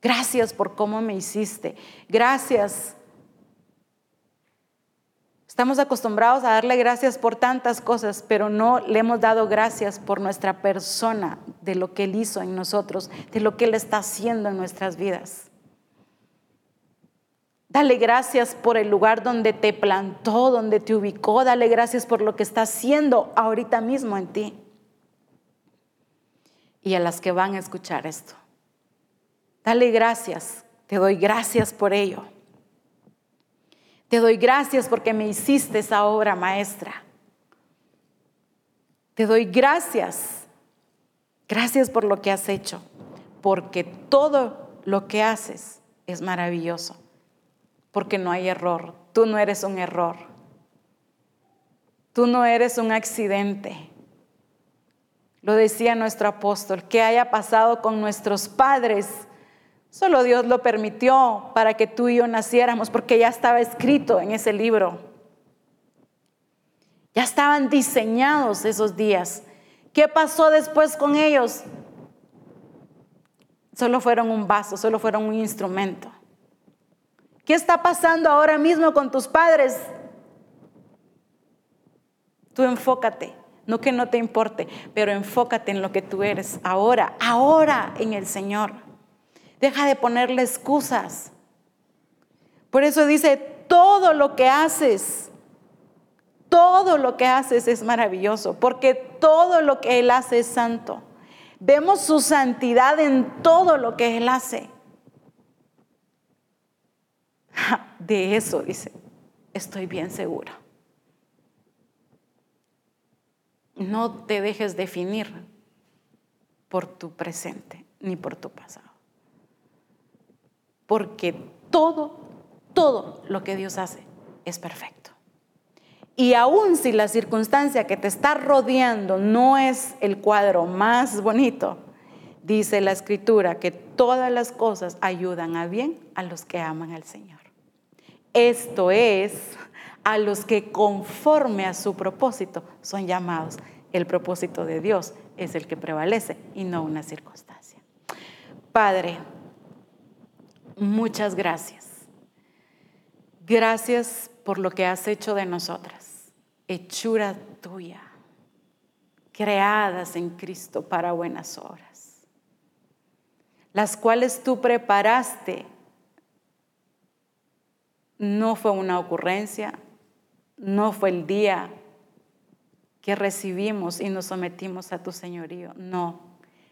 Gracias por cómo me hiciste. Gracias Estamos acostumbrados a darle gracias por tantas cosas, pero no le hemos dado gracias por nuestra persona, de lo que Él hizo en nosotros, de lo que Él está haciendo en nuestras vidas. Dale gracias por el lugar donde te plantó, donde te ubicó. Dale gracias por lo que está haciendo ahorita mismo en ti. Y a las que van a escuchar esto. Dale gracias. Te doy gracias por ello. Te doy gracias porque me hiciste esa obra maestra. Te doy gracias. Gracias por lo que has hecho, porque todo lo que haces es maravilloso, porque no hay error. Tú no eres un error. Tú no eres un accidente. Lo decía nuestro apóstol, que haya pasado con nuestros padres Solo Dios lo permitió para que tú y yo naciéramos, porque ya estaba escrito en ese libro. Ya estaban diseñados esos días. ¿Qué pasó después con ellos? Solo fueron un vaso, solo fueron un instrumento. ¿Qué está pasando ahora mismo con tus padres? Tú enfócate, no que no te importe, pero enfócate en lo que tú eres ahora, ahora en el Señor. Deja de ponerle excusas. Por eso dice, todo lo que haces, todo lo que haces es maravilloso, porque todo lo que Él hace es santo. Vemos su santidad en todo lo que Él hace. De eso dice, estoy bien seguro. No te dejes definir por tu presente ni por tu pasado porque todo, todo lo que Dios hace es perfecto. Y aun si la circunstancia que te está rodeando no es el cuadro más bonito, dice la escritura que todas las cosas ayudan a bien a los que aman al Señor. Esto es a los que conforme a su propósito son llamados. El propósito de Dios es el que prevalece y no una circunstancia. Padre, muchas gracias. Gracias por lo que has hecho de nosotras, hechura tuya, creadas en Cristo para buenas obras, las cuales tú preparaste. No fue una ocurrencia, no fue el día que recibimos y nos sometimos a tu señorío, no,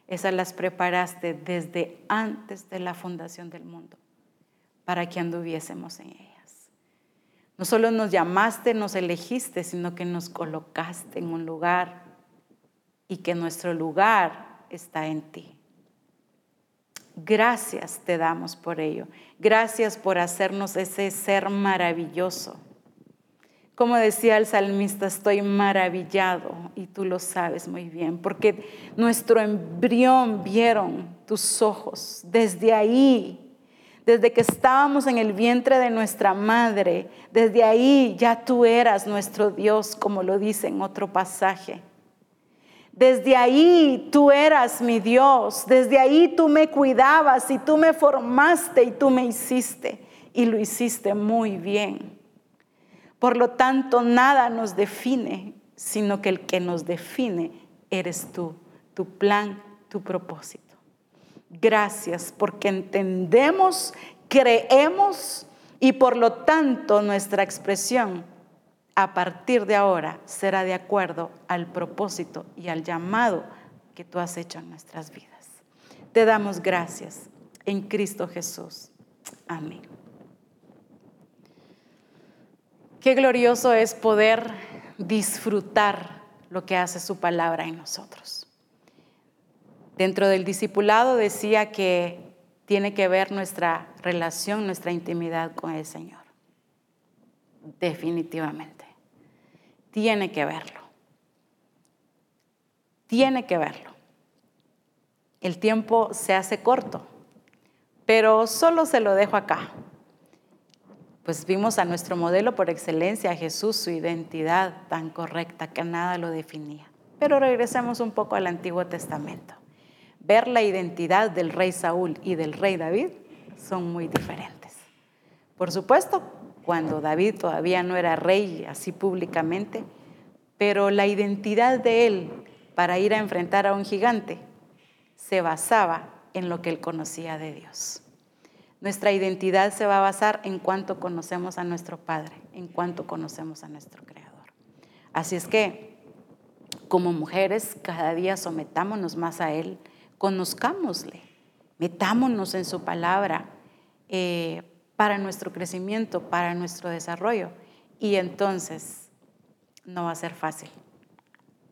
esas las preparaste desde antes de la fundación del mundo para que anduviésemos en ellas. No solo nos llamaste, nos elegiste, sino que nos colocaste en un lugar y que nuestro lugar está en ti. Gracias te damos por ello. Gracias por hacernos ese ser maravilloso como decía el salmista, estoy maravillado y tú lo sabes muy bien, porque nuestro embrión vieron tus ojos desde ahí, desde que estábamos en el vientre de nuestra madre, desde ahí ya tú eras nuestro Dios, como lo dice en otro pasaje. Desde ahí tú eras mi Dios, desde ahí tú me cuidabas y tú me formaste y tú me hiciste y lo hiciste muy bien. Por lo tanto, nada nos define, sino que el que nos define eres tú, tu plan, tu propósito. Gracias porque entendemos, creemos y por lo tanto nuestra expresión a partir de ahora será de acuerdo al propósito y al llamado que tú has hecho en nuestras vidas. Te damos gracias en Cristo Jesús. Amén. Qué glorioso es poder disfrutar lo que hace su palabra en nosotros. Dentro del discipulado decía que tiene que ver nuestra relación, nuestra intimidad con el Señor. Definitivamente. Tiene que verlo. Tiene que verlo. El tiempo se hace corto, pero solo se lo dejo acá pues vimos a nuestro modelo por excelencia, a Jesús, su identidad tan correcta que nada lo definía. Pero regresemos un poco al Antiguo Testamento. Ver la identidad del rey Saúl y del rey David son muy diferentes. Por supuesto, cuando David todavía no era rey así públicamente, pero la identidad de él para ir a enfrentar a un gigante se basaba en lo que él conocía de Dios. Nuestra identidad se va a basar en cuanto conocemos a nuestro Padre, en cuanto conocemos a nuestro Creador. Así es que, como mujeres, cada día sometámonos más a Él, conozcámosle, metámonos en su palabra eh, para nuestro crecimiento, para nuestro desarrollo. Y entonces no va a ser fácil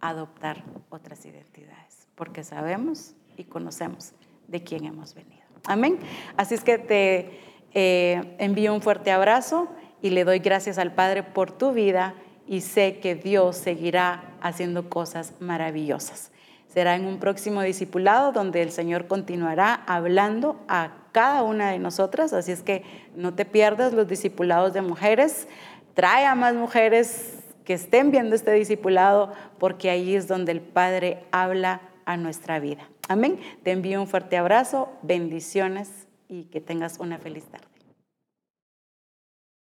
adoptar otras identidades, porque sabemos y conocemos de quién hemos venido. Amén. Así es que te eh, envío un fuerte abrazo y le doy gracias al Padre por tu vida y sé que Dios seguirá haciendo cosas maravillosas. Será en un próximo discipulado donde el Señor continuará hablando a cada una de nosotras, así es que no te pierdas los discipulados de mujeres, trae a más mujeres que estén viendo este discipulado porque ahí es donde el Padre habla a nuestra vida. Amén. Te envío un fuerte abrazo, bendiciones y que tengas una feliz tarde.